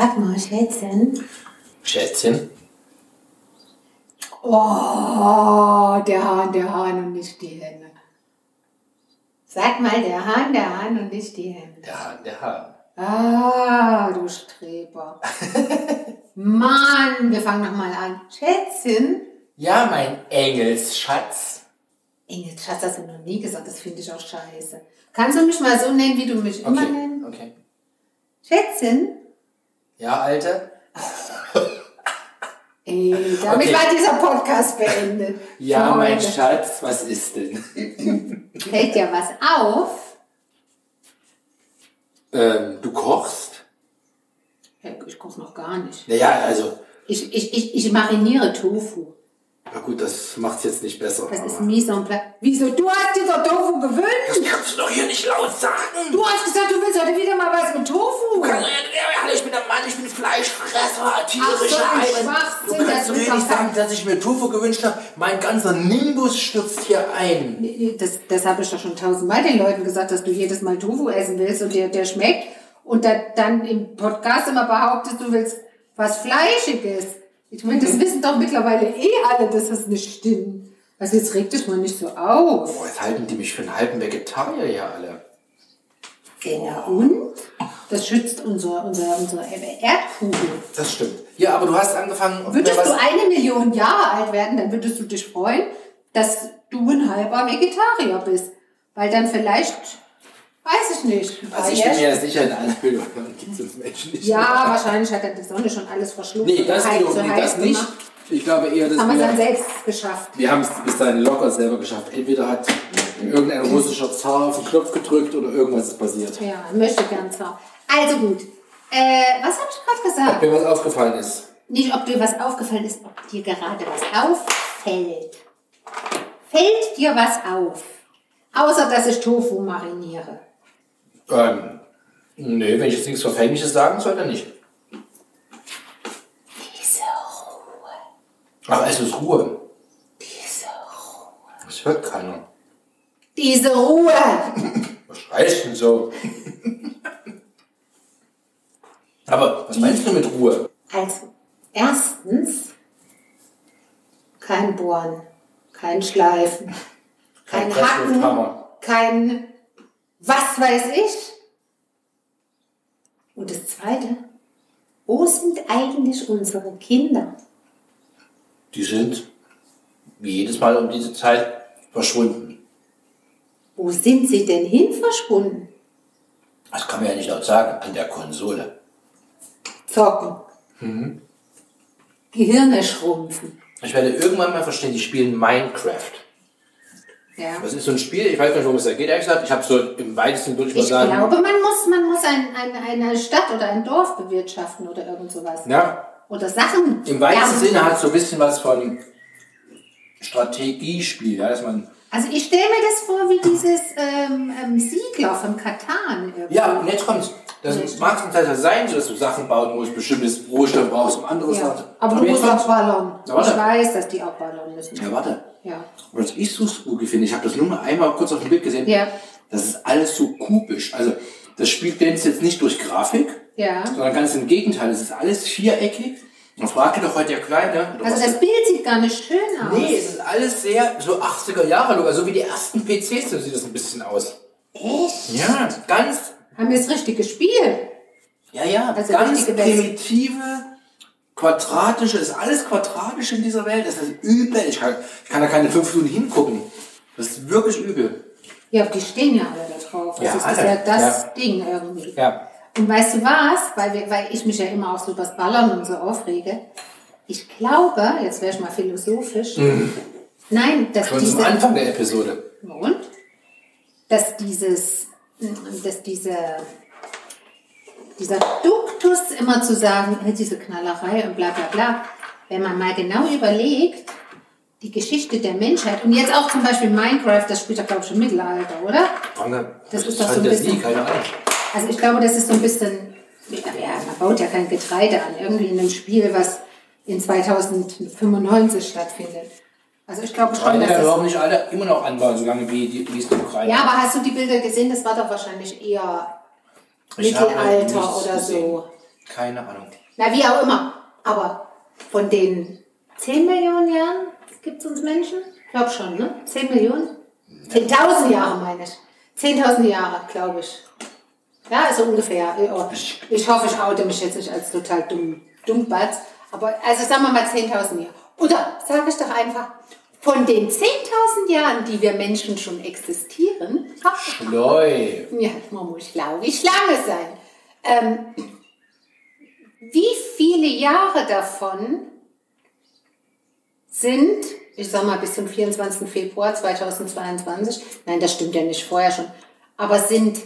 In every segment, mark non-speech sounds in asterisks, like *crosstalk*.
Sag mal, Schätzchen. Schätzchen? Oh, der Hahn, der Hahn und nicht die Henne. Sag mal, der Hahn, der Hahn und nicht die Henne. Der Hahn, der Hahn. Ah, du Streber. *laughs* Mann, wir fangen nochmal an. Schätzchen. Ja, mein Engelsschatz. Engelsschatz hast du noch nie gesagt, das finde ich auch scheiße. Kannst du mich mal so nennen, wie du mich immer Okay, nennst? okay. Schätzchen. Ja, Alte? Ey, damit Okay. war dieser Podcast beendet. Ja, mein. Schatz, was ist denn? Fällt dir was auf? Ähm, du kochst? Ich koche noch gar nicht. Naja, also, Ich, ich, ich, ich mariniere Tofu. Na gut, das macht's jetzt nicht besser. Das ist mise en place. Wieso? Du hast dir doch Tofu gewünscht. Das kannst du doch hier nicht laut sagen. Du hast gesagt, du willst heute wieder mal was mit Tofu. Ja, Ich bin der Mann, ich bin Fleischfresser, Ach, tierische so ein. Schwachsinn, Du kannst das hier nicht sagen, dass ich mir Tofu gewünscht habe. Mein ganzer Nimbus stürzt hier ein. Das, das habe ich doch schon tausendmal den Leuten gesagt, dass du jedes Mal Tofu essen willst und der, der schmeckt. Und da, dann im Podcast immer behauptest, du willst was Fleischiges. Ich meine, das wissen doch mittlerweile eh alle, dass das nicht stimmt. Also jetzt reg dich mal nicht so auf. Boah, jetzt halten die mich für einen halben Vegetarier hier alle. Ja, und? Das schützt unsere, unsere, unsere Erdkugel. Das stimmt. Ja, aber du hast angefangen... Würdest du eine Million Jahre alt werden, dann würdest du dich freuen, dass du ein halber Vegetarier bist. Weil dann vielleicht, weiß ich nicht. Also ich bin mir ja sicher, in Million gibt es uns Menschen nicht. Ja, wahrscheinlich hat er die Sonne schon alles verschluckt. Nee, das, heiß- wiederum, so nee, heiß das nicht. gemacht. Ich glaube eher, dass Haben wir dann selbst geschafft. wir haben es bis dahin locker selber geschafft. Entweder hat irgendein russischer Zar auf den Knopf gedrückt oder irgendwas ist passiert. Ja, möchte gern zwar. Also gut. Äh, was habe ich gerade Ob gesagt? mir was aufgefallen ist. Nicht, ob dir was aufgefallen ist, ob dir gerade was auffällt. Fällt dir was auf? Außer, dass ich Tofu mariniere. Ähm, nee, wenn ich jetzt nichts Verfängliches sagen soll, dann nicht. Diese Ruhe. Ach, es ist Ruhe. Diese Ruhe. Das hört keiner. Diese Ruhe. Was schreist du denn so? Aber was meinst du mit Ruhe? Also, erstens, kein Bohren, kein Schleifen, kein, Kein Hacken, kein was weiß ich. Und das Zweite, wo sind eigentlich unsere Kinder? Die sind wie jedes Mal um diese Zeit verschwunden. Wo sind sie denn hin verschwunden? Das kann man ja nicht laut sagen. An der Konsole. Zocken. Mhm. Gehirne schrumpfen. Ich werde irgendwann mal verstehen, die spielen Minecraft. Ja. Das ist so ein Spiel, ich weiß nicht, worum es da geht, ehrlich gesagt. Ich habe so im weitesten würde ich mal Ich sagen. glaube, man muss, man muss ein, ein, eine Stadt oder ein Dorf bewirtschaften oder irgend sowas. Ja, Oder Sachen. im weitesten. Sinne hat es so ein bisschen was von Strategiespiel, ja, dass man. Also ich stelle mir das vor wie dieses ähm, ähm, Siegler von Katan. irgendwie. Ja, und jetzt kommt's. Das mag zum Teil sein, so dass du Sachen bauen musst, bestimmtes Rohstoff brauchst, um anderes Ja. Sachen. Aber du musst auch ballern. Ja. Ich weiß, dass die auch ballern müssen. Ja, warte. Ja. Was ich so spooky finde, ich habe das nur mal einmal kurz auf dem Bild gesehen. Ja. Das ist alles so kubisch. Also das Spiel glänzt jetzt nicht durch Grafik, Ja. sondern ganz im Gegenteil. Es ist alles viereckig. Man fragte doch heute der Kleine. Also das Bild sieht gar nicht schön aus. Nee, es ist alles sehr so 80er Jahre Look, so wie die ersten PCs, so sieht das ein bisschen aus. Echt? Ja, ganz, Haben wir das richtig gespielt? ja, ja, Also ganz richtige primitive, quadratische, ist alles quadratisch in dieser Welt. Das ist übel. Ich kann, ich kann da keine fünf Minuten hingucken. Das ist wirklich übel. Ja, die stehen ja alle da drauf. Das Ja, ist alle. ja das Ja. Ding irgendwie. Ja. Und weißt du was? Weil, wir, weil ich mich ja immer auch so übers Ballern und so aufrege. Ich glaube, jetzt wäre ich mal philosophisch. Nein, dass Schon zum diese, Anfang der Episode. Und? Dass dieses, dass diese, dieser Duktus immer zu sagen, diese Knallerei und bla bla bla, wenn man mal genau überlegt, die Geschichte der Menschheit und jetzt auch zum Beispiel Minecraft, das spielt ja glaube ich im Mittelalter, oder? Das, ist doch so ein bisschen- keine Ahnung. Also ich glaube, das ist so ein bisschen, ja, man baut ja kein Getreide an, irgendwie in einem Spiel, was in 2095 stattfindet. Also ich glaube schon, dass ja das überhaupt nicht alle immer noch anbauen, solange wie, wie es die Ukraine. Ja, aber hast du die Bilder gesehen? Das war doch wahrscheinlich eher Mittelalter nichts oder gesehen. so. Keine Ahnung. Na, wie auch immer. Aber von den 10 Millionen Jahren gibt es uns Menschen? Ich glaube schon, ne? 10 Millionen? 10.000 Jahre meine ich. 10.000 Jahre, glaube ich. Ja, also ungefähr. Ich hoffe, ich oute mich jetzt nicht als total dumm, dummbatz. Aber also sagen wir mal 10.000 Jahre. Oder sage ich doch einfach, von den 10.000 Jahren, die wir Menschen schon existieren, Schleu. ja, man muss glaube ich lange sein. Ähm, wie viele Jahre davon sind, ich sag mal bis zum 24. Februar 2022, nein, das stimmt ja nicht, vorher schon, aber sind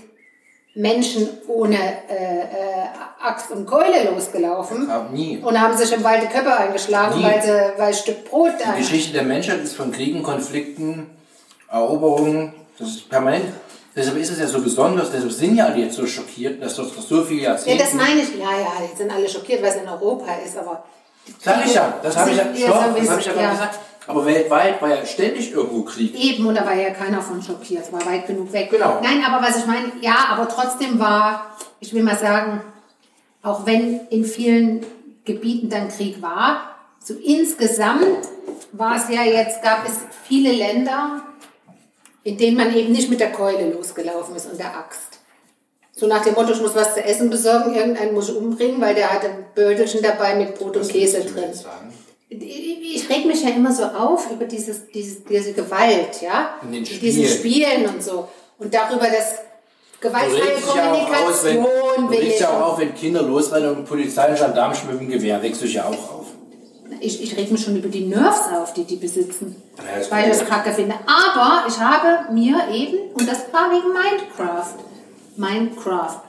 Menschen ohne äh, äh, Axt und Keule losgelaufen Hab nie. und haben sich im Wald die Köpfe eingeschlagen, Nie. weil, sie, weil ein Stück Brot da Die Geschichte der Menschheit ist von Kriegen, Konflikten, Eroberungen, das ist permanent. Deshalb ist es ja so besonders, deshalb sind ja alle jetzt so schockiert, dass das so viele Ja, Jahrzehnte... das meine ich. Ja, ja, jetzt sind alle schockiert, weil es in Europa ist, aber. Sag ich ja, das habe ich ja, stopp, das habe ich ja ja. gesagt. Aber weltweit war ja ständig irgendwo Krieg. Eben, und da war ja keiner von schockiert, es war weit genug weg. Genau. Nein, aber was ich meine, ja, aber trotzdem war, ich will mal sagen, auch wenn in vielen Gebieten dann Krieg war, so insgesamt war es ja jetzt, gab es viele Länder, in denen man eben nicht mit der Keule losgelaufen ist und der Axt. So nach dem Motto, ich muss was zu essen besorgen, irgendeinen muss ich umbringen, weil der hat ein Beutelchen dabei mit Brot und Käse drin. Ich reg mich ja immer so auf über dieses, dieses, diese Gewalt, ja? In den Diesen Spielen. Spielen und so. Und darüber, dass gewaltfreie Kommunikation du regst ja auch auf, wenn Kinder losrennen und Polizei und Gendarmen mit dem Gewehr, regst du ja auch auf. Ich, ich reg mich schon über die Nerves auf, die die besitzen. Ja, das weil ich das kacke finde. Aber ich habe mir eben, und das war wegen Minecraft, Minecraft,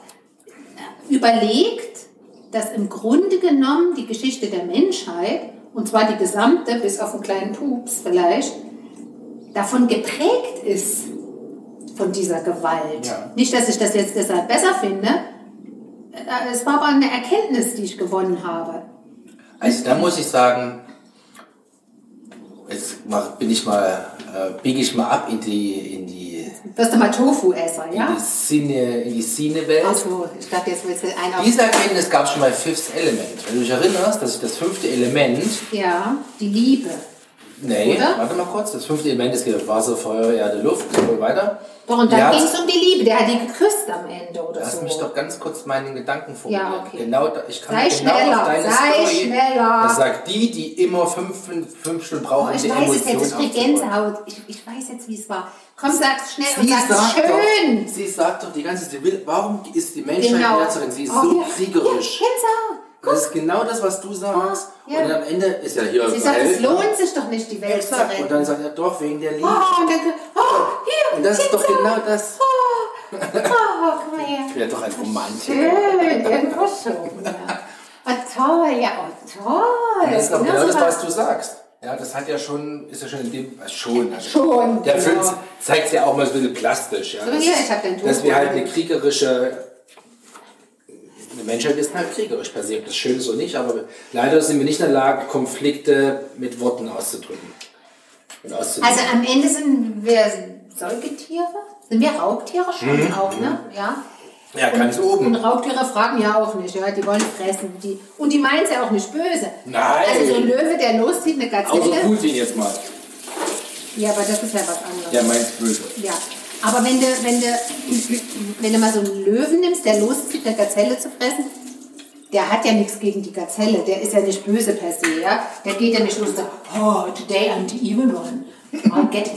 überlegt, dass im Grunde genommen die Geschichte der Menschheit, und zwar die gesamte, bis auf einen kleinen Pups vielleicht, davon geprägt ist, von dieser Gewalt. Ja. Nicht, dass ich das jetzt deshalb besser finde, äh, es war aber eine Erkenntnis, die ich gewonnen habe. Also da muss ich sagen, jetzt bin ich mal, äh, biege ich mal ab in die, in die, Wirst du mal Tofu-Esser, in ja? die Szene, in die Szene-Welt. Achso, ich dachte, jetzt willst du einen auf. Diese Erkenntnis gab es schon bei Fifth Element. Wenn du dich erinnerst, dass ich das fünfte Element, Ja, die Liebe. Nee, Oder? warte mal kurz, das fünfte Element ist hier Wasser, Feuer, Erde, Luft, so weiter. Doch, und dann ging es um die Liebe. Der hat die geküsst am Ende oder Lass so. mich doch ganz kurz meinen Gedanken formulieren. Ja, okay. Genau, ich kann Sei genau schneller, auf deine sei Story. schneller. Das sagt die, die immer fünf, fünf, fünf Stunden brauchen, Oh, um ich die weiß es Emotion jetzt, ich. Gänsehaut. Ich, ich weiß jetzt, wie es war. Komm, sag's schnell und Sie sag's sagt, schön. doch, sie sagt doch die ganze Zeit, warum ist die Menschheit Genau. Herzerin? Sie ist Oh, so ja. kriegerisch. Ja, Gänsehaut. Das ist genau das, was du sagst. Oh, ja. Und am Ende ist ja hier Sie sagt, es lohnt sich doch nicht, die Welt zu retten. Und dann sagt er doch, wegen der Liebe. oh, und dann, oh, hier, Und das ist doch genau das. Oh, guck mal her. Ich bin ja doch ein Romantiker. Schön, irgendwo schon. Ja. Oh, toll, ja, oh, toll. Das ist doch Genau das, was du sagst. Ja, das hat ja schon, ist ja schon in dem, äh, schon. Also Schon, Der Film genau. zeigt ja auch mal so ein bisschen plastisch. Ja, So, dass, hier, ich hab den dass Tuch wir halt eine kriegerische, Menschheit ist halt kriegerisch per se. Das Schöne so nicht, aber leider sind wir nicht in der Lage, Konflikte mit Worten auszudrücken. Und. Also am Ende sind wir Säugetiere? Sind wir Raubtiere schon Mhm. auch, ne? Ja. ja, ganz oben. Und Raubtiere fragen ja auch nicht, ja, die wollen fressen. Die, und die meinen es ja auch nicht böse. Nein. Also so ein Löwe, der loszieht, eine Außer Gazelle. Putin jetzt mal. Ja, aber das ist ja was anderes. Der meint böse. Ja, aber wenn du, wenn, du, wenn du mal so einen Löwen nimmst, der loszieht, eine Gazelle zu fressen, der hat ja nichts gegen die Gazelle, der ist ja nicht böse per se, ja. Der geht ja nicht los und sagt, oh, today I'm the evil one. Oh, get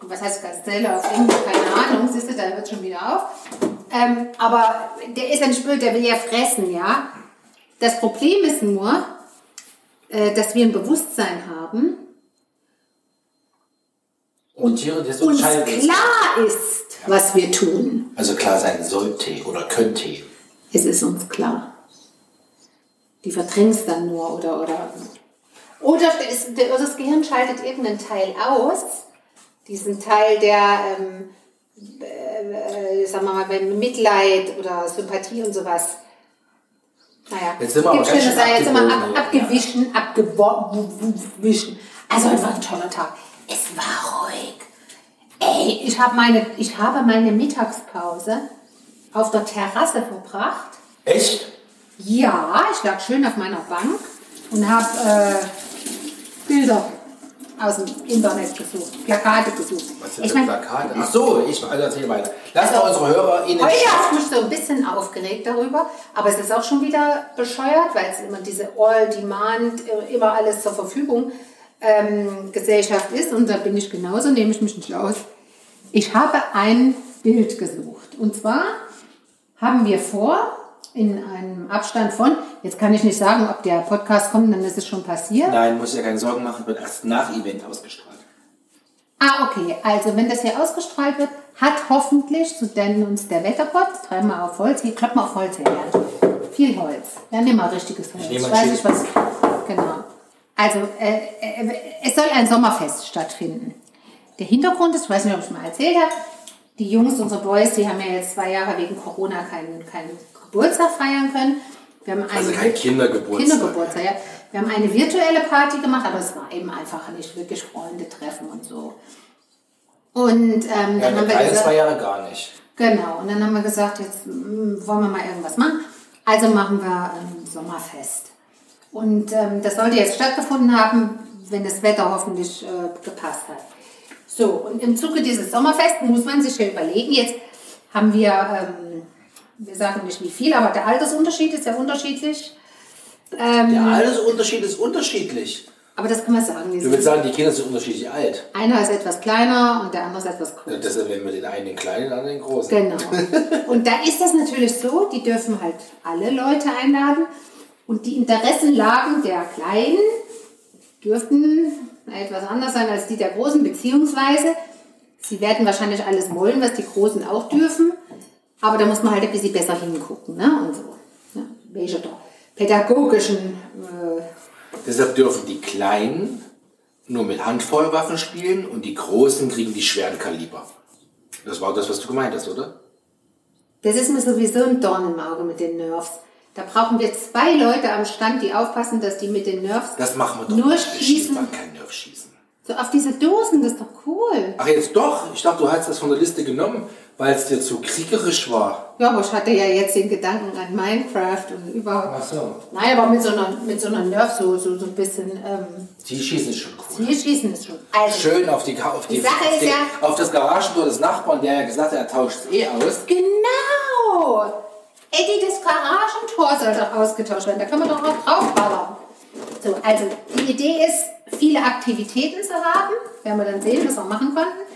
was heißt Gazelle auf Englisch? Keine Ahnung, siehst du, da hört schon wieder auf. Ähm, aber der ist ja nicht böse, der will ja fressen, ja. Das Problem ist nur, äh, dass wir ein Bewusstsein haben, Und Tiere, das uns klar ist, was wir tun. Also klar sein sollte oder könnte. Es ist uns klar. Die verdrängst dann nur oder oder oder das Gehirn schaltet irgendeinen Teil aus, diesen Teil der ähm, äh, äh, sagen wir mal beim Mitleid oder Sympathie und sowas. Naja, Jetzt sind wir aber ganz schön jetzt sind wir ab, abgebogen, abgewichen, abgewichen. Also heute war ein toller Tag. Es war ruhig. Ey, ich habe meine, ich habe meine Mittagspause auf der Terrasse verbracht. Echt? Ja, ich lag schön auf meiner Bank und habe äh, Bilder aus dem Internet gesucht, Plakate gesucht. Was sind Ich denn mein, Plakate? Ach so, ich also erzähl weiter. Lass Also, unsere Hörer in den Heute ich mich so ein bisschen aufgeregt darüber, aber es ist auch schon wieder bescheuert, weil es immer diese All-Demand, äh, immer alles zur Verfügung ähm, Gesellschaft ist und da bin ich genauso, nehme ich mich nicht aus. Ich habe ein Bild gesucht und zwar haben wir vor, in einem Abstand von, jetzt kann ich nicht sagen, ob der Podcast kommt, dann ist es schon passiert. Nein, muss ja keine Sorgen machen, wird erst nach Event ausgestrahlt. Ah, okay. Also, wenn das hier ausgestrahlt wird, hat hoffentlich, so denn uns der Wettergott, dreimal auf Holz, hier kloppt mal auf Holz her. Viel Holz. Ja, nimm mal richtiges Holz. nehme ein weiß nicht, was. Genau. Also, äh, äh, es soll ein Sommerfest stattfinden. Der Hintergrund ist, ich weiß nicht, ob ich mal erzählt habe, die Jungs, unsere Boys, die haben ja jetzt zwei Jahre wegen Corona keinen, keinen Geburtstag feiern können. Wir haben Also eine- kein Kindergeburtstag. Kindergeburtstag, ja. Wir haben eine virtuelle Party gemacht, aber es war eben einfach nicht wirklich Freunde treffen und so. Und ähm, Ja, dann der haben wir gesagt, zwei Jahre gar nicht. genau, und dann haben wir gesagt, jetzt mm, wollen wir mal irgendwas machen. Also machen wir ein Sommerfest. Und ähm, das sollte jetzt stattgefunden haben, wenn das Wetter hoffentlich äh, gepasst hat. So, und im Zuge dieses Sommerfests muss man sich ja überlegen, jetzt haben wir, ähm, wir sagen nicht wie viel, aber der Altersunterschied ist ja unterschiedlich. Ähm, Der Altersunterschied ist unterschiedlich. aber das kann man sagen. die Du willst sagen, die Kinder sind unterschiedlich alt. Einer ist etwas kleiner und der andere ist etwas größer. Deshalb nennen wir den einen den kleinen, den anderen den großen. Genau. *laughs* Und da ist das natürlich so, die dürfen halt alle Leute einladen. Und die Interessenlagen der Kleinen dürften etwas anders sein als die der Großen, beziehungsweise sie werden wahrscheinlich alles wollen, was die Großen auch dürfen. Aber da muss man halt ein bisschen besser hingucken. Ne? Und so. Ja, welche da pädagogischen äh, Deshalb dürfen die Kleinen nur mit Handfeuerwaffen spielen und die Großen kriegen die schweren Kaliber. Das war das, was du gemeint hast, oder? Das ist mir sowieso ein Dorn im Auge mit den Nerfs. Da brauchen wir zwei Leute am Stand, die aufpassen, dass die mit den Nerfs Das machen wir doch nur nicht. Wir schießen. schießen dann kein Nerfschießen. So auf diese Dosen, das ist doch cool. Ach jetzt doch, ich dachte, du hast das von der Liste genommen, weil es dir zu kriegerisch war. Ja, aber ich hatte ja jetzt den Gedanken an Minecraft und überhaupt. Ach so. Nein, aber mit so einer, mit so einer Nerf so, so, so ein bisschen. Ähm, Die schießen ist schon cool. hier schießen ist schon. Also, Schön auf, die, auf, die, Die Sache auf, ist die, ja- auf das Garagentor des Nachbarn, der ja gesagt hat, er tauscht es eh aus. Genau! Eddie, das Garagentor soll doch ausgetauscht werden. Da können wir doch auch draufballern. So, also die Idee ist, viele Aktivitäten zu haben. Werden wir dann sehen, was wir machen konnten.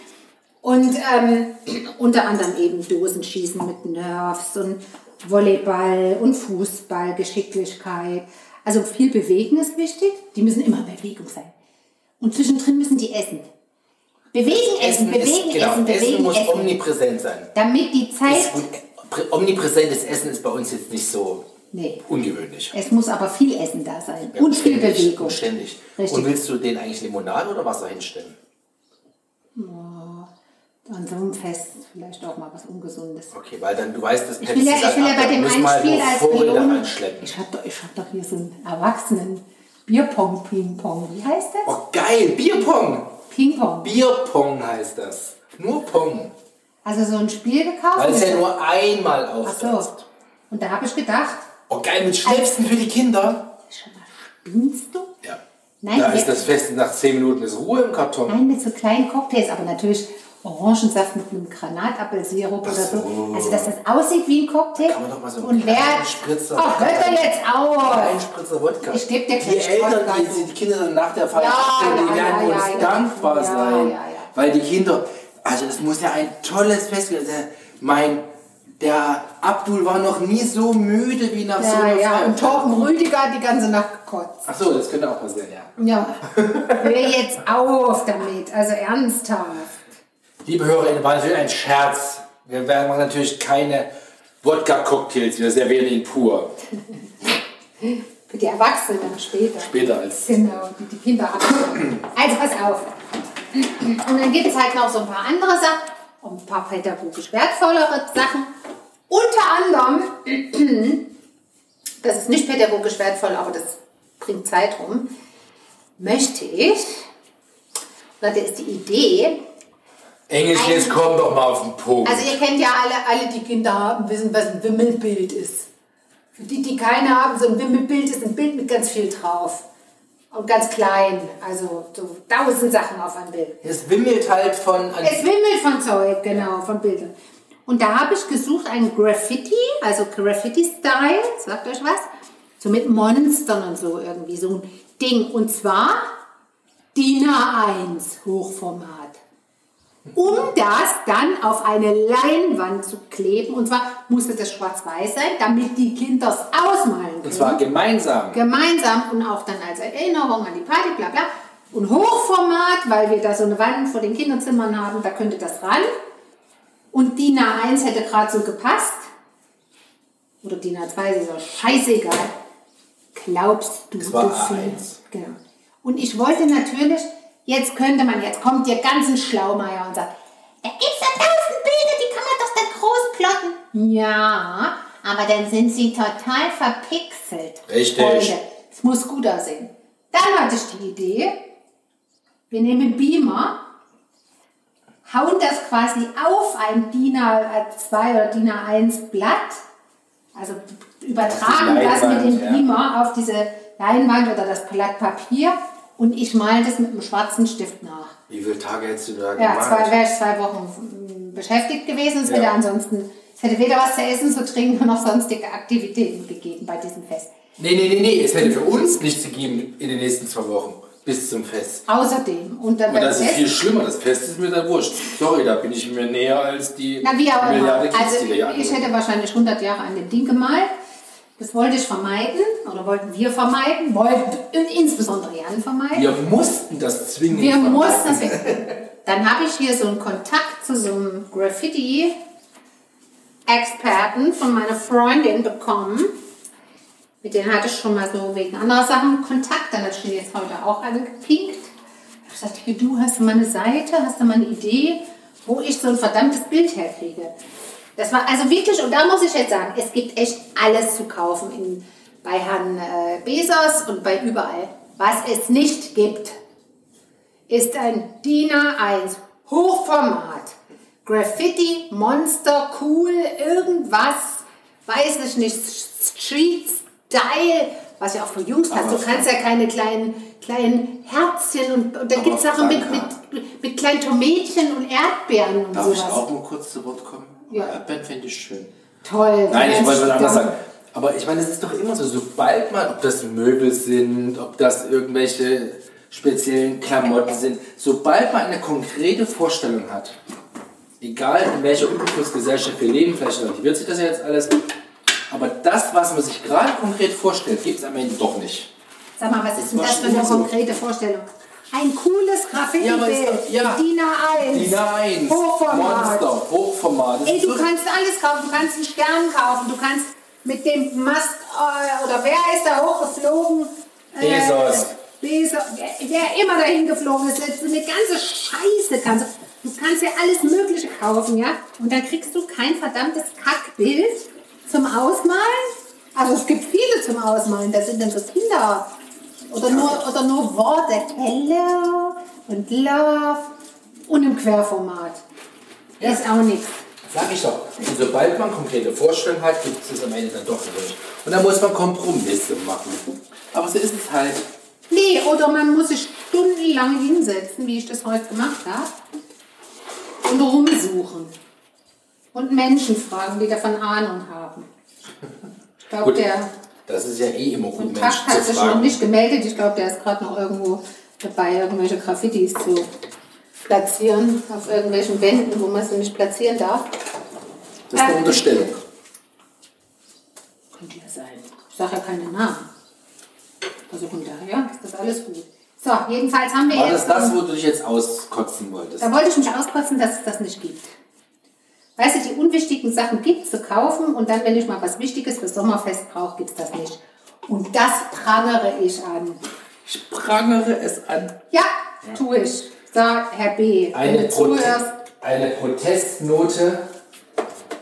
Und ähm, unter anderem eben Dosenschießen mit Nerfs und Volleyball und Fußball, Geschicklichkeit. Also viel Bewegen ist wichtig. Die müssen immer in Bewegung sein. Und zwischendrin müssen die essen. Bewegen, essen, bewegen, ist, genau, essen, bewegen, Essen muss essen. omnipräsent sein. Damit die Zeit... Omnipräsentes Essen ist bei uns jetzt nicht so Nee. ungewöhnlich. Es muss aber viel Essen da sein. Ja, und viel Bewegung. und Ständig. Richtig. Und willst du den eigentlich Limonade oder Wasser hinstellen? An so einem Fest vielleicht auch mal was Ungesundes. Okay, weil dann du weißt, dass Ich will ja, ich will ja bei dem einen Spiel als anschleppen. Ich habe doch, ich hab doch hier so einen Erwachsenen Bierpong, Ping-Pong. Wie heißt das? Oh geil, Bierpong. Ping-Pong. Bierpong heißt das. Nur Pong. Also so ein Spiel gekauft. Weil es ja nur einmal Ach so. Und da habe ich gedacht, Oh geil, mit Schnäpsen für die Kinder. schon mal spinnst du? Ja. Nein, da ist das Fest nach 10 Minuten ist Ruhe im Karton. Nein, mit so kleinen Cocktails, aber natürlich Orangensaft mit einem Granatappelsirup oder so. so. Also, dass das aussieht wie ein Cocktail. Kann man doch mal so Und wer. Spritzer- Oh, hört doch jetzt auf! Ein Spritzer Wodka. Ich geb dir Die gleich Eltern, Wodka. die, die Kinder dann nach der Feier Ja, abstellen, die werden ja, uns ja, dankbar sein. Weil die Kinder, also es muss ja ein tolles Fest werden. Der- Mein, der Abdul war noch nie so müde wie nach so Ja, einer ja, Feier. und Torben Rüdiger hat die ganze Nacht gekotzt. Ach so, das könnte auch passieren, ja. Ja, *laughs* hör jetzt auf damit, also ernsthaft. Liebe HörerInnen, war natürlich ein Scherz. Wir werden machen natürlich keine Wodka-Cocktails, wir servieren ihn pur. Für die Erwachsenen später. Später als Genau, die die Kinder abholen. Also pass auf. Und dann gibt es halt noch so ein paar andere Sachen, ein paar pädagogisch wertvollere Sachen. Unter anderem, das ist nicht pädagogisch wertvoll, aber das bringt Zeit rum, möchte ich, oder das ist die Idee, Englisch, jetzt komm doch mal auf den Punkt. also ihr kennt ja alle, alle die Kinder haben, wissen, was ein Wimmelbild ist. Für die, die keine haben, so ein Wimmelbild ist ein Bild mit ganz viel drauf. Und ganz klein. Also so tausend Sachen auf einem Bild. Es wimmelt halt von. Es wimmelt von Zeug, genau, von Bildern. Und da habe ich gesucht ein Graffiti, also Graffiti-Style, sagt euch was? So mit Monstern und so irgendwie, so ein Ding. Und zwar DIN A1 Hochformat. Um das dann auf eine Leinwand zu kleben. Und zwar musste das schwarz-weiß sein, damit die Kinder es ausmalen können. Und zwar gemeinsam. Gemeinsam und auch dann als Erinnerung an die Party, bla bla. Und Hochformat, weil wir da so eine Wand vor den Kinderzimmern haben, da könnte das ran. Und DIN A1 hätte gerade so gepasst. Oder DIN A2 ist ja scheißegal. Glaubst du, Es war du A1. findest- Genau. Und ich wollte natürlich, jetzt könnte man, jetzt kommt ihr ganzen Schlaumeier und sagt, da gibt's ja tausend Bilder, die kann man doch da groß plotten. Ja, aber dann sind sie total verpixelt. Richtig. Freunde, es muss gut aussehen. Dann hatte ich die Idee, wir nehmen Beamer, hauen das quasi auf ein DIN A2 oder DIN A1 Blatt, also übertragen die das mit dem Leinwand, ja. Beamer auf diese Leinwand oder das Blatt Papier und ich male das mit einem schwarzen Stift nach. Wie viele Tage hättest du da Ja, gemacht? zwei, wäre ich zwei Wochen mm, beschäftigt gewesen. Es Ja. hätte ansonsten, es hätte weder was zu essen, zu trinken noch sonstige Aktivitäten gegeben bei diesem Fest. Nee, nee, nee, nee. Es hätte für uns nichts gegeben in den nächsten zwei Wochen. Bis zum Fest. Außerdem, und dann Und das ist Fest, viel schlimmer. Das Fest ist mir da wurscht. Sorry, da bin ich mir näher als die Na, wie auch. Milliarde Kids, Also, die hier ich hätte wahrscheinlich 100 Jahre an dem Ding gemalt. Das wollte ich vermeiden, oder wollten wir vermeiden, wollten insbesondere Jan vermeiden. Wir mussten das zwingend Wir vermeiden. mussten das weg. Dann habe ich hier so einen Kontakt zu so einem Graffiti-Experten von meiner Freundin bekommen. Mit denen hatte ich schon mal so wegen anderer Sachen Kontakt. Dann hat ich den jetzt heute auch angepinkt. Ich habe gesagt, hier, du hast du mal eine Seite, hast du mal eine Idee, wo ich so ein verdammtes Bild herkriege. Das war also wirklich, und da muss ich jetzt sagen, es gibt echt alles zu kaufen in, bei Herrn äh, Bezos und bei überall. Was es nicht gibt, ist ein DIN A1 Hochformat. Graffiti, Monster, cool, irgendwas, weiß ich nicht, Street Style, was ja auch für Jungs passt. Du kannst ja keine kleinen, kleinen Herzchen und, und da gibt es Sachen mit, mit, mit kleinen Tomätchen und Erdbeeren und Darf ich sowas. auch mal kurz zu Wort kommen? Ja. Erdbeeren fände ich schön. Toll. Nein, ich wollte was anderes sagen. Aber ich meine, es ist doch immer so, sobald man, ob das Möbel sind, ob das irgendwelche speziellen Klamotten sind, sobald man eine konkrete Vorstellung hat, egal in welcher Überflussgesellschaft wir leben, vielleicht relativiert sich das ja jetzt alles, aber das, was man sich gerade konkret vorstellt, gibt es am Ende doch nicht. Sag mal, was ist denn das für eine konkrete Vorstellung? Ein cooles Graffiti-Bild. Ja. DIN A1. DIN A1, Hochformat. Monster, Hochformat. Das Ey, du kannst alles kaufen. Du kannst einen Stern kaufen. Du kannst mit dem Mast, äh, oder wer ist da hochgeflogen? Bezos. Bezos. Wer, wer immer dahin geflogen ist. Eine ganze Scheiße kannst du. Du kannst ja alles Mögliche kaufen, ja? Und dann kriegst du kein verdammtes Kackbild zum Ausmalen. Also es gibt viele zum Ausmalen. Das sind dann so Kinder. Oder nur, oder nur Worte. Hello und Love. Und im Querformat. Ist auch nichts. Sag ich doch. Und sobald man konkrete Vorstellungen hat, gibt es es am Ende dann doch nicht. Und dann muss man Kompromisse machen. Aber so ist es halt. Nee, oder man muss sich stundenlang hinsetzen, wie ich das heute gemacht habe, und rumsuchen. Und Menschen fragen, die davon Ahnung haben. Ich glaube, Gut. der Das ist ja eh immer gut, Kontakt Menschen hat sich noch nicht gemeldet. Ich glaube, der ist gerade noch irgendwo dabei, irgendwelche Graffitis zu platzieren auf irgendwelchen Wänden, wo man sie nicht platzieren darf. Das ist eine Unterstellung. Könnte ja sein. Ich sage ja keine Namen. Also von daher ist das alles gut. So, jedenfalls haben wir War jetzt... das das, wo du dich jetzt auskotzen wolltest? Da wollte ich mich auskotzen, dass es das nicht gibt. Weißt du, die unwichtigen Sachen gibt zu kaufen und dann, wenn ich mal was Wichtiges für Sommerfest brauche, gibt es das nicht. Und das prangere ich an. Ich prangere es an. Ja, tue ich. So, Herr B., wenn Eine, du Prote zuhörst, eine Protestnote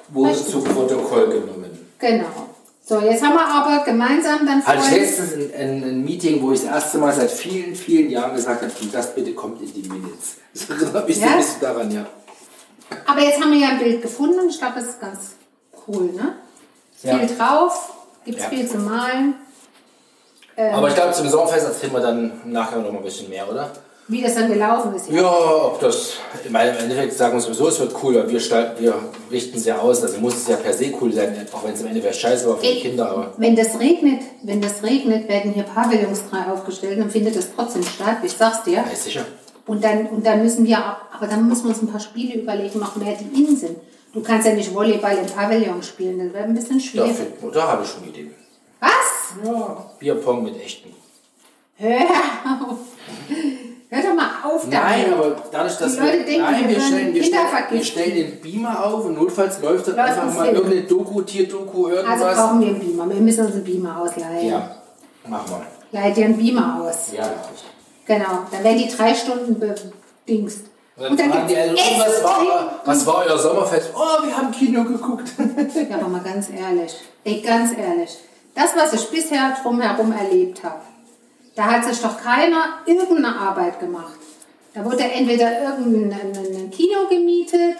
wurde Richtig. zu Protokoll genommen. genau. So, jetzt haben wir aber gemeinsam dann ich vorhin- letztens ein, ein, ein Meeting, wo ich das erste Mal seit vielen, vielen Jahren gesagt habe, und das bitte kommt in die Minutes. Das erinnert mich so Ja? ein bisschen daran, ja. Aber jetzt haben wir ja ein Bild gefunden und ich glaube, das ist ganz cool, ne? Ja. Viel drauf, Gibt es Ja. viel zu malen. Aber ich glaube, zum Sommerfest erzählen wir dann im Nachgang noch mal ein bisschen mehr, oder? Wie das dann gelaufen ist. Ja, ob das, im Endeffekt sagen wir sowieso, es wird cool, weil wir, wir richten es ja aus, also muss es ja per se cool sein, auch wenn es im Endeffekt scheiße war für die Kinder, aber Wenn das regnet, wenn das regnet, werden hier Pavillons frei aufgestellt und findet das trotzdem statt. Ich sag's dir. ja, sicher. Und dann, und dann müssen wir, auch- aber dann müssen wir uns ein paar Spiele überlegen, noch mehr, die innen sind. Du kannst ja nicht Volleyball im Pavillon spielen, das wäre ein bisschen Da, schwierig. für- da habe ich schon Ideen. Was? Ja, Bierpong mit echten. Hör auf. Hör doch mal auf Nein, damit. aber dadurch, dass Die Leute wir, denken, nein, wir wir, stellen, wir, stellen, wir stellen den Beamer auf und notfalls läuft dann Läuft einfach ein mal Film. irgendeine Doku, Tierdoku, Also irgendwas. brauchen wir einen Beamer. Wir müssen uns einen Beamer ausleihen. ja, mach mal. Leih dir einen Beamer aus. Ja, ich. Genau. Dann werden die drei Stunden bedingst. Und dann fragen die Eltern, "Oh, was, war, was war euer Sommerfest? Oh, wir haben Kino geguckt. *laughs* Ja, aber mal ganz ehrlich, ey, ganz ehrlich, das, was ich bisher drumherum erlebt habe, da hat sich doch keiner irgendeine Arbeit gemacht. Da wurde entweder irgendein ein Kino gemietet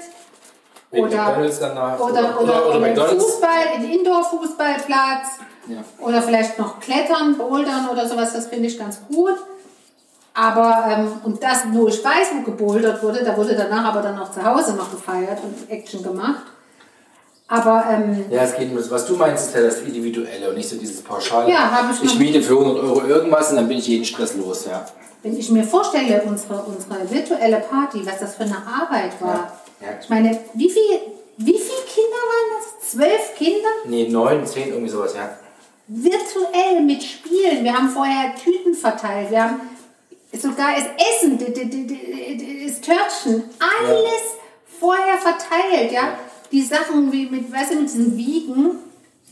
oder, danach. oder, oder, oder, oder McDonald's. Fußball, ein Indoor-Fußballplatz Ja. oder vielleicht noch Klettern, Bouldern oder sowas, das finde ich ganz gut. Aber, ähm, und das, wo ich weiß, wo gebouldert wurde, da wurde danach aber dann auch zu Hause noch gefeiert und Action gemacht. Aber, ähm, Ja, es geht um das, was du meinst, ist ja das Individuelle und nicht so dieses Pauschale. Ja, habe ich Ich miete für 100 Euro irgendwas und dann bin ich jeden Stress los, ja. wenn ich mir vorstelle, unsere, unsere virtuelle Party, was das für eine Arbeit war. Ja, ja. Ich meine, wie viel, wie viele Kinder waren das? Zwölf Kinder? Nee, 9, 10, irgendwie sowas, ja. virtuell mit Spielen. Wir haben vorher Tüten verteilt. Wir haben sogar das Essen, das Törtchen, alles vorher verteilt. Ja? Die Sachen wie mit, weißt du, mit diesen Wiegen,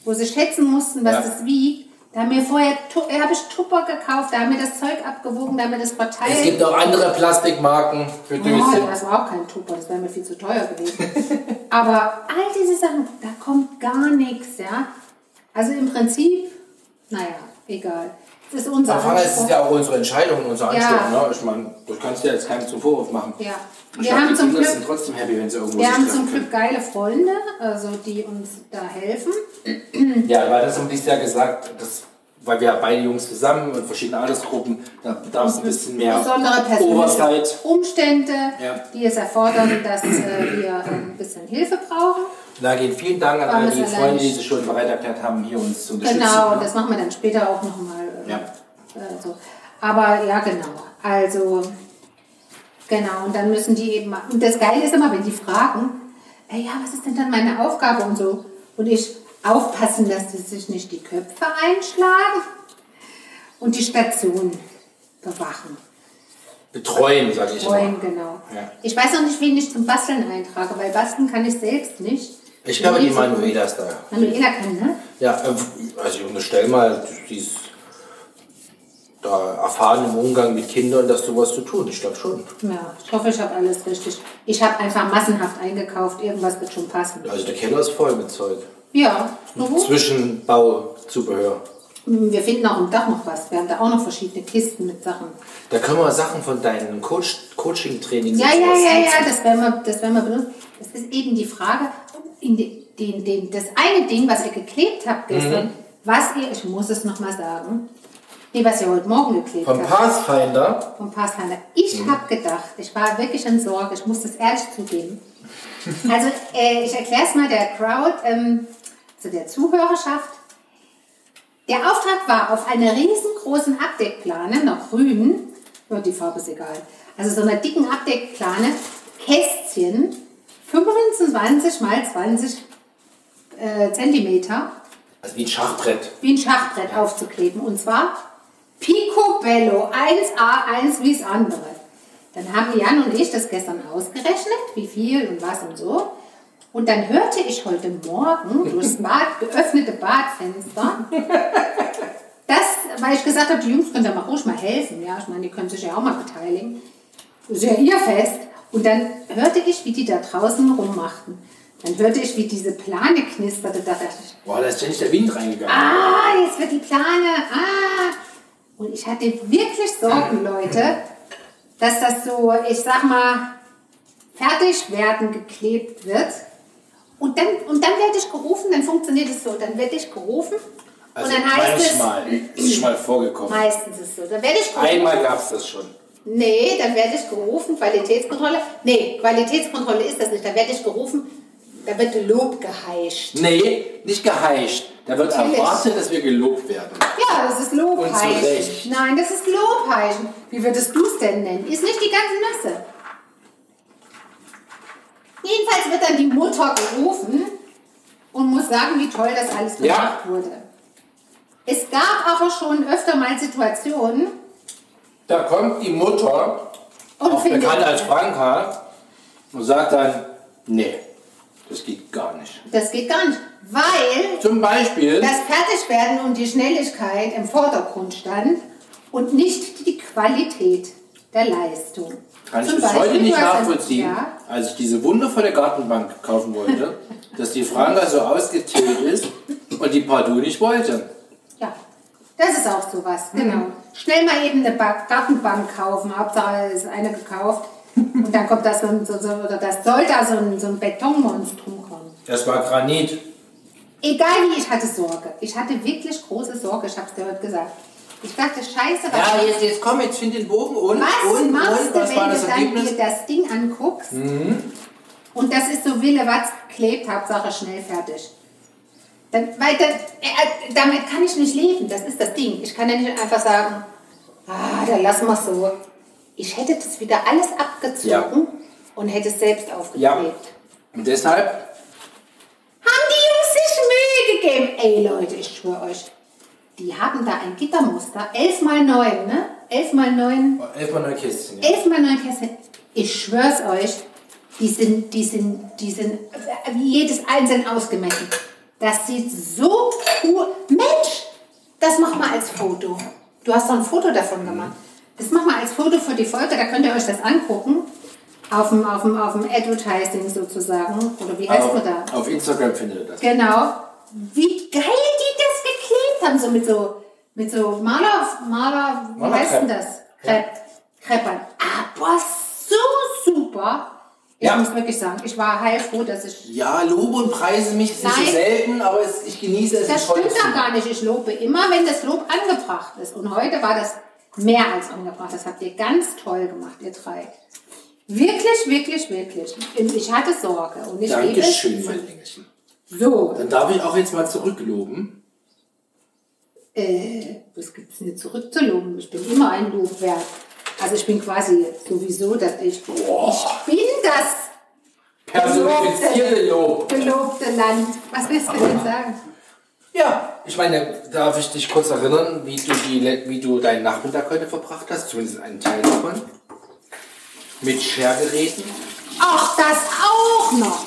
wo sie schätzen mussten, was Ja. das wiegt. Da haben wir vorher, äh, habe ich Tupper gekauft, da haben wir das Zeug abgewogen, da haben wir das verteilt. Es gibt auch andere Plastikmarken für Oh, Döschen. das war auch kein Tupper, das wäre mir viel zu teuer gewesen. *laughs* Aber all diese Sachen, da kommt gar nichts, ja. Also im Prinzip, naja, egal. Das ist unser Anfang ist es ja auch unsere Entscheidung, unser Ja. Anspruch. Ne? Ich meine, du kannst dir jetzt keinen zum Vorwurf machen. Ja. Ich Wir glaub, haben zum Glück sind trotzdem happy, wenn sie irgendwo Wir haben zum Glück geile Freunde, also die uns da helfen. Ja, weil das haben dies Jahr gesagt, das, weil wir ja beide Jungs zusammen und verschiedene Altersgruppen, da bedarf es ein bisschen mehr Besondere Oversight. Umstände, Ja. die es erfordern, dass äh, wir ein bisschen Hilfe brauchen. Da gehen vielen Dank an alle die Freunde, die sich schon bereit erklärt haben, hier uns zu unterstützen. Genau, ne? das machen wir dann später auch nochmal. Äh, so. Aber ja, genau. Also, genau, und dann müssen die eben. Und das Geile ist immer, wenn die fragen, ey, ja, was ist denn dann meine Aufgabe und so. Und ich aufpassen, dass sie sich nicht die Köpfe einschlagen und die Station bewachen. Betreuen, sage ich Freuen, immer. genau. Ja. Ich weiß noch nicht, wen ich zum Basteln eintrage, weil basteln kann ich selbst nicht. Ich glaube, die Manuela ist da. Manuela kann, ne? Ja, äh, also ich unterstelle mal, die ist da erfahren im Umgang mit Kindern, das sowas zu tun. Ich glaube schon. Ja, ich hoffe, ich habe alles richtig. Ich habe einfach massenhaft eingekauft. Irgendwas wird schon passen. Also der Keller ist voll mit Zeug. Ja, du? Zwischenbauzubehör. wir finden auch im Dach noch was. Wir haben da auch noch verschiedene Kisten mit Sachen. Da können wir Sachen von deinen Coach Coaching-Trainings Ja, ja, ja, ja, nutzen. das werden wir, das werden wir benutzen. Das ist eben die Frage, in den, den, den, das eine Ding, was ihr geklebt habt gestern, Mhm. was ihr, ich muss es nochmal sagen, nee, was ihr heute Morgen geklebt Vom habt. Pathfinder. vom Pathfinder. Ich Mhm. habe gedacht, ich war wirklich in Sorge, ich muss das ehrlich zugeben. Also äh, ich erkläre es mal der Crowd, ähm, zu der Zuhörerschaft. Der Auftrag war auf einer riesengroßen Abdeckplane, noch grün, ja, die Farbe ist egal, also so einer dicken Abdeckplane, Kästchen, 25 mal 20 äh, Zentimeter, Also wie ein Schachbrett. wie ein Schachbrett aufzukleben. Und zwar Picobello 1A, 1 wie das andere. Dann haben Jan und ich das gestern ausgerechnet, wie viel und was und so. Und dann hörte ich heute Morgen durchs *laughs* Bad, geöffnete Badfenster, das, weil ich gesagt habe, die Jungs können da mal ruhig mal helfen. Ja, ich meine, die können sich ja auch mal beteiligen. Das ist ja ihr Fest. Und dann hörte ich, wie die da draußen rummachten. Dann hörte ich, wie diese Plane knisterte. Da dachte ich, Boah, da ist ständig der Wind reingegangen. ah, jetzt wird die Plane, ah. Und ich hatte wirklich Sorgen, Leute, dass das so, ich sag mal, fertig werden geklebt wird. Und dann, und dann werde ich gerufen, dann funktioniert es so, dann werde ich gerufen Also und dann heißt manchmal ist es schon mal vorgekommen. Meistens ist es so. Dann werde ich gerufen. Einmal gab es das schon. Nee, dann werde ich gerufen, Qualitätskontrolle. Nee, Qualitätskontrolle ist das nicht. Dann werde ich gerufen, da wird Lob geheischt. Nee, nicht geheischt. Da wird Natürlich. erwartet, dass wir gelobt werden. Ja, das ist Lobheischen. Nein, das ist Lobheischen. Wie würdest du es denn nennen? Ist nicht die ganze Masse. Jedenfalls wird dann die Mutter gerufen und muss sagen, wie toll das alles Ja. gemacht wurde. Es gab aber schon öfter mal Situationen Da kommt die Mutter, und auch bekannt als Franka, und sagt dann, nee, das geht gar nicht. das geht gar nicht, weil Zum Beispiel, das Fertigwerden und die Schnelligkeit im Vordergrund stand und nicht die Qualität der Leistung. kann ich Zum bis heute nicht nachvollziehen, Ja, als ich diese wundervolle Gartenbank kaufen wollte, *laughs* dass die Franka so ausgetilgt ist und die Partout nicht wollte. ja, das ist auch sowas, Mhm. genau. Schnell mal eben eine ba Gartenbank kaufen, Hauptsache ist eine gekauft und dann kommt das so, so, so oder das soll da so ein, so ein Betonmonstrum kommen. Das war Granit. Egal wie, ich hatte Sorge. Ich hatte wirklich große Sorge, ich habe es dir heute gesagt. Ich dachte, scheiße, was Ja, jetzt, jetzt komm, jetzt find den Bogen und, Was und, machst und, du, was war wenn das du dann Ergebnis? Mhm. dir das Ding anguckst und das ist so Wille, was klebt, Hauptsache schnell fertig. Dann, weil das, äh, damit kann ich nicht leben, das ist das Ding. Ich kann ja nicht einfach sagen, ah, dann lassen wir so. Ich hätte das wieder alles abgezogen Ja. und hätte es selbst Ja. aufgeklebt. Und deshalb, Haben die gegeben? Ey Leute, ich schwöre euch, die haben da ein Gittermuster, 11 mal 9, ne? 11 mal 9 elfmal neue Kästchen. Ja. elfmal neun Kästchen. Ich schwör's euch, die sind, die sind, die sind jedes einzeln ausgemessen. Das sieht so cool. Mensch, das mach mal als Foto. Du hast doch ein Foto davon gemacht. Das mach mal als Foto für die Folge, da könnt ihr euch das angucken. Auf dem, auf dem, auf dem Advertising sozusagen. Oder wie heißt man da? Auf Instagram findet ihr das. Genau. Wie geil die das geklebt haben, so mit so, mit so Maler, Maler, wie heißt denn das? Krepp, Kreppern. Aber so super. Ich Ja. muss wirklich sagen, ich war heilfroh, dass ich. Ja, Lob und Preise mich ist nicht so selten, aber es, ich genieße es Das im stimmt doch gar nicht. Ich lobe immer, wenn das Lob angebracht ist. Und heute war das mehr als angebracht. Das habt ihr ganz toll gemacht, ihr drei. Wirklich, wirklich, wirklich. Und ich hatte Sorge. Und ich Dankeschön, mein Engelchen. So, Dann darf ich auch jetzt mal zurückloben. äh, was gibt's denn jetzt zurückzuloben? Ich bin immer ein Lob wert. Also ich bin quasi sowieso, dass ich, ich bin das Personifizierte Lob. gelobte Land. Was willst du denn sagen? Ja, ich meine, darf ich dich kurz erinnern, wie du, die, wie du deinen Nachmittag heute verbracht hast? Zumindest einen Teil davon. Mit Schergeräten. Ach, das auch noch.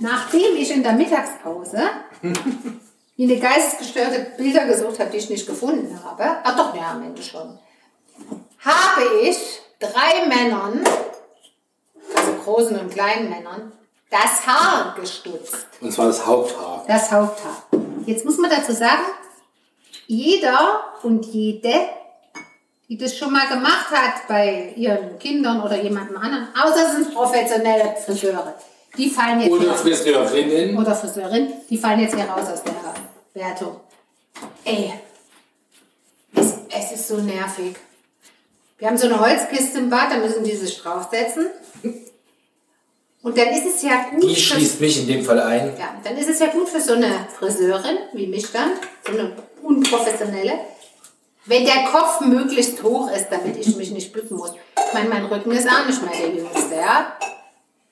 Nachdem ich in der Mittagspause *laughs* wie eine geistesgestörte Bilder gesucht habe, die ich nicht gefunden habe, ach doch, ja, am Ende schon, habe ich drei Männern, also großen und kleinen Männern, das Haar gestutzt. Und zwar das Haupthaar. Das Haupthaar. Jetzt muss man dazu sagen, jeder und jede, die das schon mal gemacht hat bei ihren Kindern oder jemandem anderen, außer es sind professionelle Friseure, die fallen jetzt Oder Friseurinnen. oder Friseurin, die fallen jetzt hier raus aus der Wertung. Ey, es, es ist so nervig. Wir haben so eine Holzkiste im Bad, da müssen die sich draufsetzen. Und dann ist es ja gut. Die für- schließt mich in dem Fall ein. ja, dann ist es ja gut für so eine Friseurin wie mich dann, so eine unprofessionelle, wenn der Kopf möglichst hoch ist, damit ich mich nicht bücken muss. Ich meine, mein Rücken ist auch nicht mehr der jüngste, ja.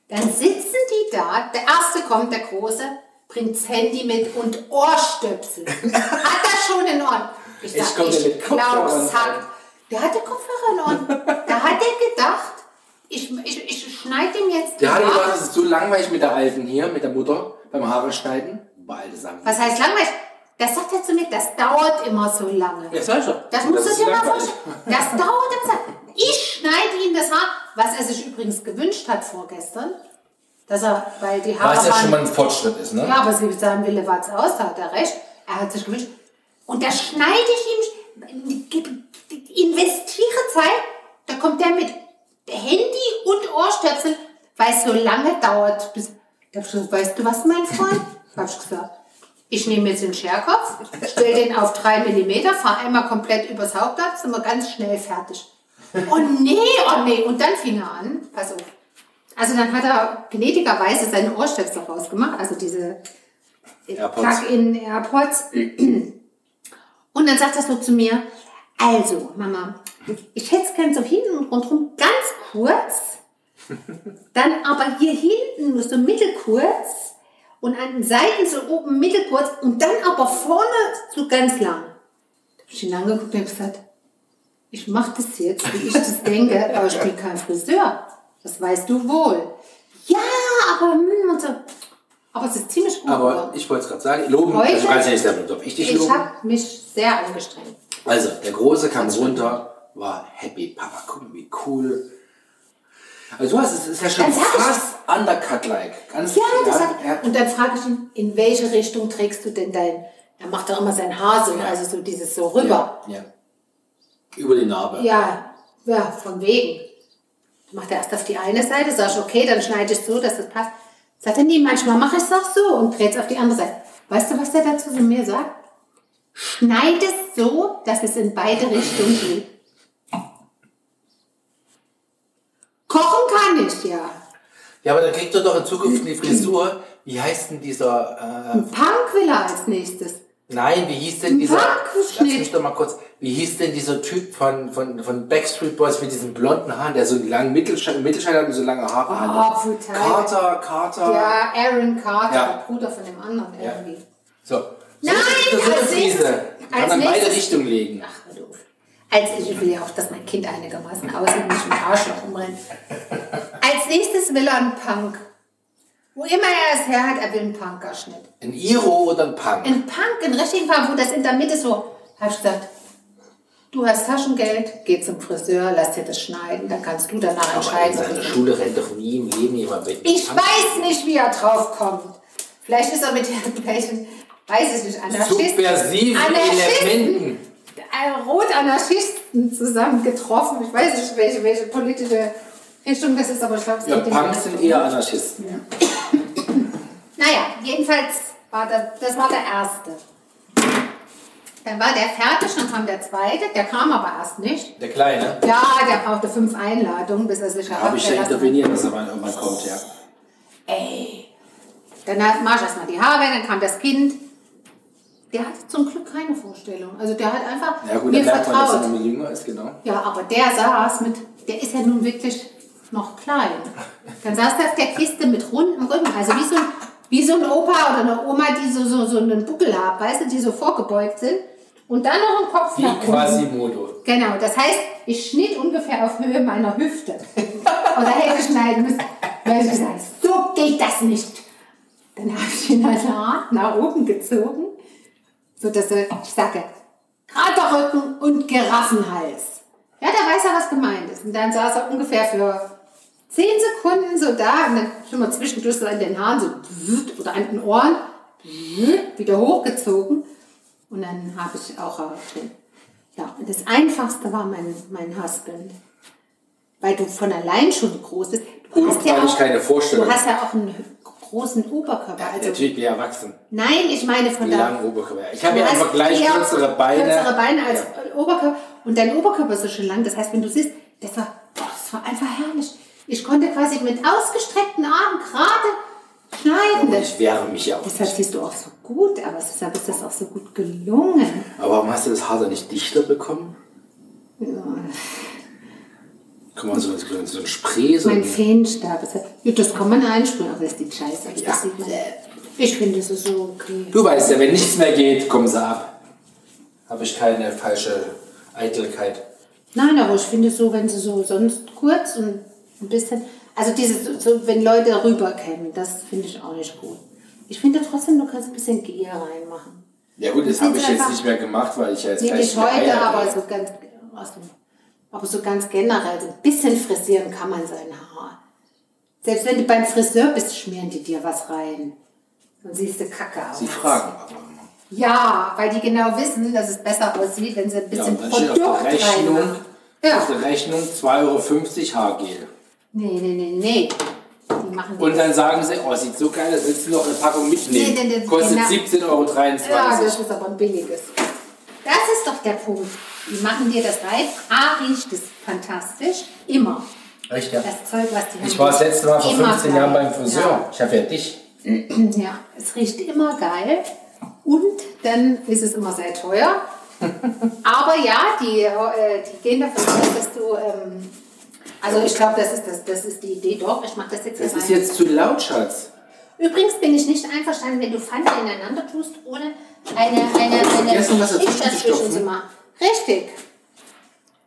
Dann sitzen die da, der erste kommt, der große, bringt das Handy mit und Ohrstöpsel. *laughs* Hat er schon in Ohren? Ich mit Kopfhörern glaub's, hat, der hatte Kopfhörer in Ohren. Da hat er gedacht, ich, ich, ich schneide ihm jetzt Der hat die Haare. gedacht, es ist so langweilig mit der Alten hier, mit der Mutter, beim Haare schneiden. Beide sagen. Was heißt langweilig? Das sagt er zu mir, das dauert immer so lange. Ja, ich. Das musst du ist dir mal langweilig. vorstellen. Das dauert immer so. Ich schneide ihm das Haar, was er sich übrigens gewünscht hat vorgestern. Dass er, weil die Haare Was ja schon mal ein Fortschritt ist, ne? ja, aber sie sagen, Wille war's aus, da hat er recht. Er hat sich gewünscht. Und da schneide ich ihm, investiere Zeit, da kommt der mit Handy und Ohrstöpsel, weil es so lange dauert, bis, da ich gesagt, weißt du was, mein Freund? *laughs* hab ich gesagt, Ich nehme jetzt den Scherkopf, stelle den auf 3 mm, fahre einmal komplett übers Hauptblatt, sind wir ganz schnell fertig. Oh nee, oh nee. Und dann fing er an, pass auf. Also dann hat er gnädigerweise seine Ohrstöpsel rausgemacht, also diese AirPods. Plug-in AirPods. Und dann sagt er so zu mir, also Mama, ich hätte es gern so hinten und rundherum ganz kurz, dann aber hier hinten nur so mittelkurz und an den Seiten so oben mittelkurz und dann aber vorne so ganz lang. Da habe ich ihn angeguckt und hab gesagt, ich mache das jetzt, wie ich das denke, aber ich bin kein Friseur. Das weißt du wohl. Ja, aber, so. aber es ist ziemlich gut Aber geworden. ich wollte es gerade sagen, loben, Heute- also kannst du nicht sagen, ob ich dich Ich loben. habe mich sehr angestrengt. Also, der Große kam runter, war happy. Papa, guck mal, wie cool. Also, du hast, es ist ja schon ich- fast Undercut-like. Ganz Ja, das ja, ja. und dann frage ich ihn, in welche Richtung trägst du denn dein, er macht doch immer sein Haar so, Ja. also so dieses so rüber. Ja, ja. Über die Narbe. Ja, ja, von wegen. Dann macht er erst auf die eine Seite, sag ich, okay, dann schneide ich so, dass das passt. Sagt er, nee, manchmal mache ich es auch so und dreht es auf die andere Seite. Weißt du, was der dazu zu mir sagt? Schneid es so, dass es in beide Richtungen geht. Kochen kann ich, ja. Ja, aber dann kriegt er doch in Zukunft eine Frisur. Wie heißt denn dieser, äh, Ein Punk will er als nächstes. nein, wie hieß denn Ein dieser, lass mich doch mal kurz, wie hieß denn dieser Typ von, von, von Backstreet Boys mit diesen blonden Haaren, der so einen langen Mittelschein, Mittelschein hat und so lange Haare hat? Oh, brutal. Carter, Carter. Ja, Aaron Carter, Ja. der Bruder von dem anderen irgendwie. So. Nein, so eine als nächstes- Frise. Kann als an beide Richtungen legen. Ach, doof. Als ich will ja auch, dass mein Kind einigermaßen aussieht, nicht mit Arschloch umrennt. *laughs* Als nächstes will er einen Punk. Wo immer er es her hat, er will einen Punkerschnitt. Ein Iro oder ein Punk? Ein Punk, ein richtigen Punk, wo das in der Mitte so, hab ich gesagt, du hast Taschengeld, geh zum Friseur, lass dir das schneiden, dann kannst du danach Aber in entscheiden. ob seiner Schule rennt doch nie im Leben jemand mit. Ich weiß nicht, wie er drauf kommt. Vielleicht ist er mit irgendwelchen, *laughs* weiß ich nicht, Anarchisten, Subversiven Anarchisten, Elementen. äh, Rotanarchisten zusammen getroffen. Ich weiß nicht, welche, welche politische Richtung das ist, aber ich glaube, es Ja, in die Punks sind eher Anarchisten. *coughs* Naja, jedenfalls war das, das war der erste. Dann war der fertig, dann kam der zweite, der kam aber erst nicht. Der Kleine. Ja, der brauchte fünf Einladungen, bis er sich Habe ich ja hat. interveniert, dass er mal irgendwann kommt, ja. Ey. Dann hat- mach ich erstmal die Haare, dann kam das Kind. Der hatte zum Glück keine Vorstellung. Also der hat einfach Ja gut, mir merkt man, dass er vertraut. noch jünger ist, genau. Ja, aber der saß mit, der ist ja nun wirklich noch klein. Dann saß der auf der Kiste mit rundem Rücken, also wie so ein, wie so ein Opa oder eine Oma, die so, so, so einen Buckel haben, weißt du, die so vorgebeugt sind. Und dann noch ein Kopf Wie nach unten. Quasimodo. Genau, das heißt, ich schnitt ungefähr auf Höhe meiner Hüfte. Oder hätte schneiden müssen. Habe ich gesagt, so geht das nicht. Dann habe ich ihn halt nach, nach oben gezogen, sodass er, ich sage, gerader Rücken und Giraffenhals. Ja, da weiß er, was gemeint ist. Und dann saß er ungefähr für 10 Sekunden so da und dann schon mal zwischendurch so an den Haaren so oder an den Ohren wieder hochgezogen. Und dann habe ich auch rausgeschnitten. Ja, und das Einfachste war mein, mein Husband. Weil du von allein schon groß bist. Du hast ja auch, keine Vorstellung Du hast ja auch einen großen Oberkörper. Also, Natürlich ich erwachsen. nein, ich meine von der Langen Oberkörper. Ich habe ja einfach gleich kürzere Beine. Kürzere Beine als Ja. Oberkörper. Und dein Oberkörper ist so schön lang. Das heißt, wenn du siehst, das war, boah, das war einfach herrlich. Ich konnte quasi mit ausgestreckten Armen gerade schneiden. Und ich wehre mich ja auch Deshalb nicht. siehst du auch so gut, aber deshalb ist das auch so gut gelungen. Aber warum hast du das Haar dann nicht dichter bekommen? Guck mal, so, so, so ein Spray, so Mein ein Feenstab ja, das kann man einsprühen, aber das sieht scheiße aus. Ja. Das sieht man, ich finde, das ist so okay. Du weißt ja, wenn nichts mehr geht, kommen sie ab. Habe ich keine falsche Eitelkeit. Nein, aber ich finde so, wenn sie so sonst kurz und ein bisschen, also dieses, so, wenn Leute rüberkämen, das finde ich auch nicht gut. Ich finde trotzdem, du kannst ein bisschen Gier reinmachen. Ja gut, das habe ich jetzt nicht mehr gemacht, weil ich ja jetzt Nee, gleich nicht heute, geheiratet aber so ganz, also, aber so ganz generell, so ein bisschen frisieren kann man sein Haar. Selbst wenn du beim Friseur bist, schmieren die dir was rein. Dann siehst du kacke aus. Sie fragen aber immer. Ja, weil die genau wissen, dass es besser aussieht, wenn sie ein Ja, bisschen dann steht auf Produkt der Rechnung, reinmachen. Ja. auf der Rechnung 2,50 Euro Haargel. Nee, nee, nee, nee. Die machen Und dann sagen sie, oh, sieht so geil, aus, willst du noch eine Packung mitnehmen? Nee, nee, nee, Kostet genau. 17,23 Euro. Ja, das ist aber ein billiges. Das ist doch der Punkt. Die machen dir das rein. A, riecht es fantastisch. Immer. Echt, ja. Das Zeug, was die Ich war das letzte Mal vor immer 15 geil. Jahren beim Friseur. Ich habe ja dich. Ja. *clears throat* ja, es riecht immer geil. Und dann ist es immer sehr teuer. *laughs* Aber ja, die, äh, die gehen davon aus, dass du. Ähm, also ich glaube, das ist, das, das ist die Idee. Doch, ich mache das jetzt Das ist rein. jetzt zu laut, Schatz. Übrigens bin ich nicht einverstanden, wenn du Pfand ineinander tust, ohne eine, eine, eine Schicht dazwischen zu machen. Richtig.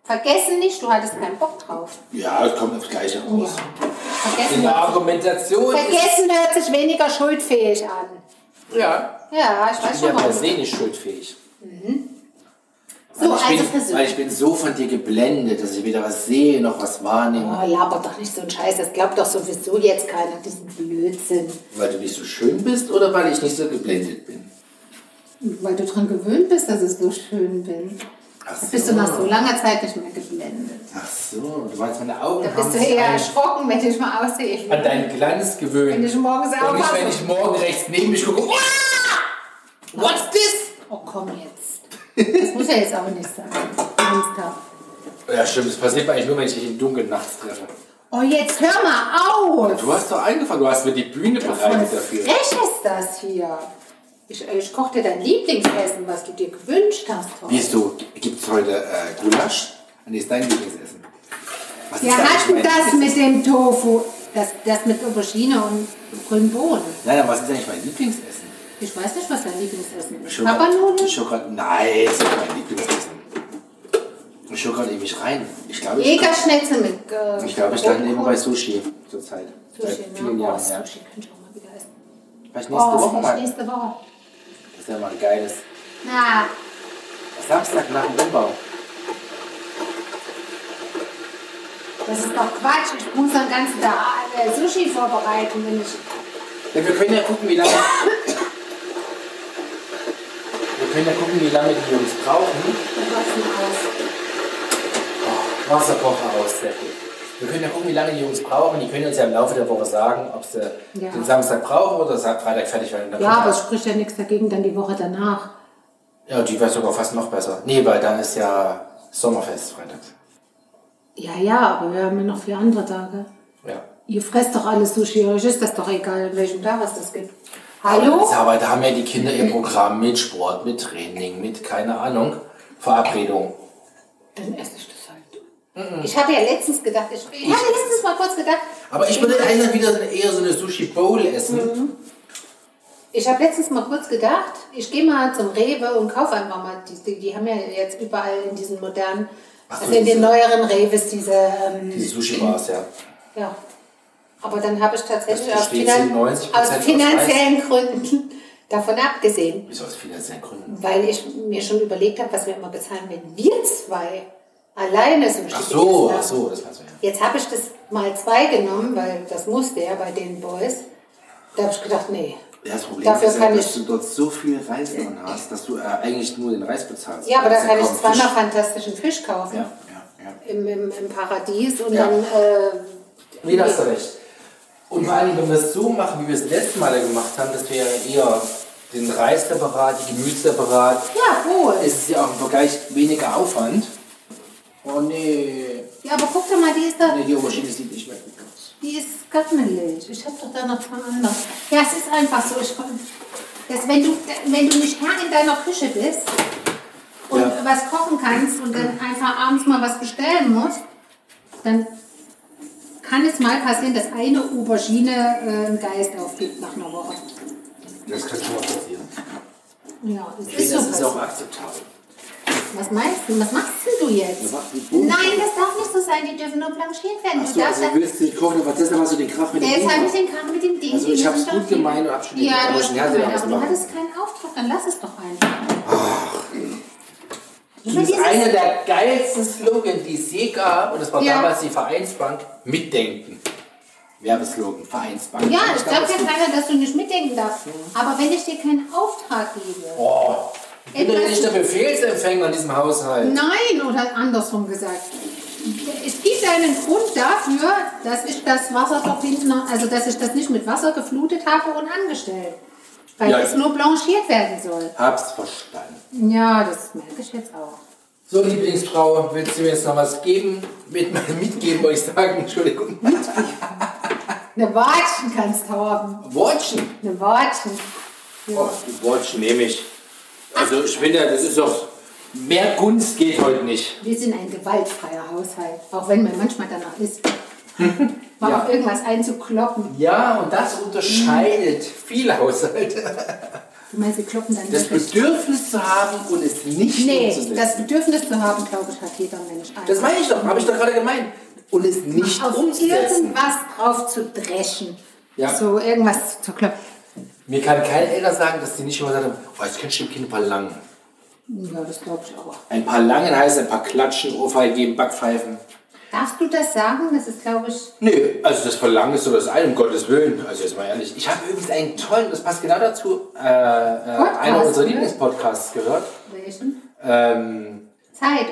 Vergessen nicht, du hattest keinen Bock drauf. Ja, es kommt aufs Gleiche Ja. raus. In Vergessen, der hört, Argumentation vergessen hört sich weniger schuldfähig an. Ja, Ja, ich weiß ich bin ja schon per se nicht schuldfähig. Also bin, Friseur. weil ich bin so von dir geblendet, dass ich weder was sehe, noch was wahrnehme. Oh, laber doch nicht so einen Scheiß. Das glaubt doch sowieso jetzt keiner, diesen Blödsinn. Weil du nicht so schön bist oder weil ich nicht so geblendet bin? Weil du dran gewöhnt bist, dass ich so schön bin. Ach Da bist du nach so langer Zeit nicht mehr geblendet. Ach so, du meinst, meine Augen Da haben bist du eher erschrocken, wenn ich mal aussehe. an deinen Glanz gewöhnt. Wenn ich morgens Und nicht, aufwache. wenn ich morgen rechts neben mich gucke. "Uah! What's this? Oh, komm jetzt. Das muss ja jetzt aber nicht sein. Ernsthaft. Ja, stimmt, das passiert mir eigentlich nur, wenn ich dich im Dunkeln nachts treffe. Oh, jetzt hör mal auf! Du hast doch angefangen, du hast mir die Bühne bereitet dafür. frech ist das hier. Ich, ich koche dir dein Lieblingsessen, was du dir gewünscht hast. heute. Wie ist du? Gibt es heute äh, Gulasch? Nee, ist dein Lieblingsessen. Was Wir hatten das mit dem Tofu, das, das mit Aubergine und grünen Bohnen. Nein, aber was ist eigentlich mein Lieblingsessen? Ich weiß nicht, was dein Lieblingsessen ist. Papanudeln? Ich schau grad, nein, das ist mein Lieblingsessen. Ich schau gerade ewig rein. Ich glaube, ich, Jägerschnitzel mit äh, ich, glaube, ich lande Rotkrow. eben bei Sushi zurzeit. Sushi, Seit vielen ne? Jahren, oh, ja. Sushi könnte ich auch mal wieder essen. Vielleicht nächste Oh, Woche mal. nächste Woche. Das ist ja mal ein geiles. Na, Samstag nach dem Umbau. das ist doch Quatsch. Ich muss den ganzen Tag äh, Sushi vorbereiten, wenn ich... Ja, wir können ja gucken, wie lange. Wir können ja gucken, wie lange die Jungs brauchen. Oh, Wasserkocher aus, sehr gut. Wir können ja gucken, wie lange die Jungs brauchen. Die können uns ja im Laufe der Woche sagen, ob sie Ja. den Samstag brauchen oder Freitag fertig werden. Dann Ja, aber es spricht ja nichts dagegen, dann die Woche danach. ja, die wäre sogar fast noch besser. Nee, weil dann ist ja Sommerfest freitags. Ja, ja, aber wir haben ja noch vier andere Tage. Ja. Ihr fresst doch alles Sushi, euch ist das doch egal, an welchem Tag es das gibt. Hallo? aber da haben ja die Kinder ihr Programm mit Sport, mit Training, mit keine Ahnung, Verabredung. Dann esse ich das halt. Ich habe ja letztens gedacht, ich, ich habe letztens mal kurz gedacht, Aber ich würde eigentlich wieder eher so eine Sushi-Bowl essen. ich habe letztens mal kurz gedacht, ich gehe mal zum Rewe und kaufe einfach mal, die, die, die haben ja jetzt überall in diesen modernen, Ach also in den neueren Reves diese, ähm, Diese Sushi-Bars, ja. ja. Aber dann habe ich tatsächlich aus, finan 90% aus aus finanziellen Gründen *laughs* davon abgesehen. Wieso aus finanziellen Gründen? Weil ich mir schon überlegt habe, was wir immer bezahlen, wenn wir zwei alleine Sushi Ach so, ach so, das du ja. Jetzt habe ich das mal zwei genommen, weil das musste ja bei den Boys. Da habe ich gedacht, nee. Das Problem Dafür ist ja, dass du dort so viel Reis drin hast, dass du äh, eigentlich nur den Reis bezahlst. Ja, aber da kann ich zweimal Fisch. fantastischen Fisch kaufen. Ja, ja, ja. Im, im, Im Paradies und Ja. dann. Äh, Nee, da hast du recht. Und vor allem, wenn wir es so machen, wie wir es das letzte Mal gemacht haben, das wäre eher den Reis separat, die Gemüse separat, ja, wohl. ist es ja auch im Vergleich weniger Aufwand. Oh nee. Ja, aber guck doch mal, die ist da. Nee, die Aubergine sieht nicht mehr gut aus. Die ist gammelig. Ich habe doch da noch zwei andere. Ja, es ist einfach so. Ich, komm- dass wenn, du, wenn du nicht Herr in deiner Küche bist und Ja. was kochen kannst und dann einfach abends mal was bestellen musst, dann kann es mal passieren, dass eine Aubergine äh, einen Geist aufgibt nach einer Woche. Das kann schon mal passieren. Ja, es ist so. das ist auch akzeptabel. Was meinst du? Was machst du jetzt? Nein, das darf nicht so sein. Die dürfen nur blanchiert werden. Achso, du darfst also willst nicht kochen, aber deshalb hast du den Kraft mit dem Jetzt Ding habe ich den Kram mit dem Ding. Also ich hab's muss gut gemeint und hab schon den Ja, du hast gemeint, aber du hattest keinen Auftrag, dann lass es doch einfach. Das ist einer der geilsten Slogans, die es je gab, und das war Ja. damals die Vereinsbank, Mitdenken. Werbeslogan, Vereinsbank. Ja, ich glaube ja keiner, dass du nicht mitdenken darfst. Aber wenn ich dir keinen Auftrag gebe, Oh, ich bin nicht der Befehlsempfänger in diesem Haushalt. nein, oder andersrum gesagt, es gibt irgendeinen Grund dafür, dass ich das Wasser doch hinten, also dass ich das nicht mit Wasser geflutet habe und angestellt. Weil Ja. es nur blanchiert werden soll. Hab's verstanden. Ja, das merke ich jetzt auch. So, Lieblingsfrau, willst du mir jetzt noch was geben? Mit, *laughs* mitgeben, wollte ich sagen, Entschuldigung. Eine Watschen kannst du haben. Watchen. Eine Watschen. Oh, die Watchen nehme ich. Also ich finde, das ist doch, mehr Gunst geht heute nicht. Wir sind ein gewaltfreier Haushalt, auch wenn mir manchmal danach ist, *laughs* mal Ja. auf irgendwas einzukloppen. Ja, und das unterscheidet viele Haushalte. Du meinst, sie kloppen dann Das? Bedürfnis zu haben und es nicht Nee, umzusetzen. das Bedürfnis zu haben, glaube ich, hat jeder Mensch. Das meine ich doch, habe ich doch gerade gemeint. Und es nicht Auf umzusetzen. irgendwas drauf zu dreschen. Ja. So irgendwas zu kloppen. Mir kann kein Eltern sagen, dass die nicht immer sagen, oh, jetzt kennst du dem Kind ein paar Langen. Ja, das glaube ich auch. Ein paar Langen heißt ein paar Klatschen, Ohrfeige geben, Backpfeifen. Darfst du das sagen? Das ist, glaube ich, Nö, also das Verlangen ist so das eine, um Gottes Willen. Also jetzt mal ehrlich. Ich habe übrigens einen tollen, das passt genau dazu, äh, äh, Podcast, einer unserer ne? Lieblingspodcasts gehört. welchen? Ähm, Zeit.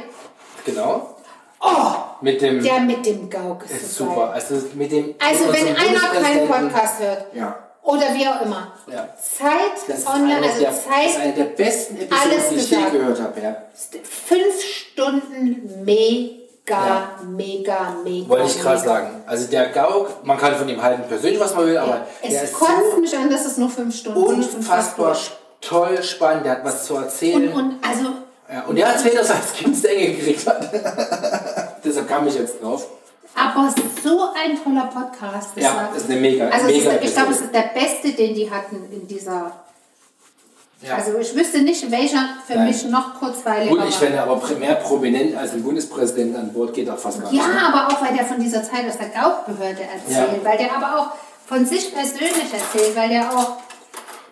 genau. Oh, Mit dem. der mit dem Gauk ist, ist so super. geil. Also mit dem. Also wenn einer keinen Podcast hört, Ja. oder wie auch immer, Ja. Zeit online, also der, das ist Zeit, eine der besten Episoden, die ich je gehört habe. Ja. fünf Stunden mega, Ja. mega, mega. Wollte ich gerade mega. sagen. Also der Gauk, man kann von ihm halten persönlich, was man will, aber Es ist kotzt so mich an, dass es nur fünf Stunden sind. unfassbar toll, spannend, der hat was zu erzählen. Und, und also, Ja, und der erzählt, dass er als Kind Enge gekriegt hat. *laughs* Deshalb kam ich jetzt drauf. aber so ein toller Podcast. Das Ja, war- das ist eine mega, Also mega ist, ich glaube, es ist der beste, den die hatten in dieser. Ja. Also ich wüsste nicht, welcher für Nein. mich noch kurzweiliger Gut, war. ich fände aber primär prominent als ein Bundespräsident an Bord geht auch fast gar nicht. Ja, ne? aber auch weil der von dieser Zeit aus der Gaukbehörde erzählt, Ja. weil der aber auch von sich persönlich erzählt, weil der auch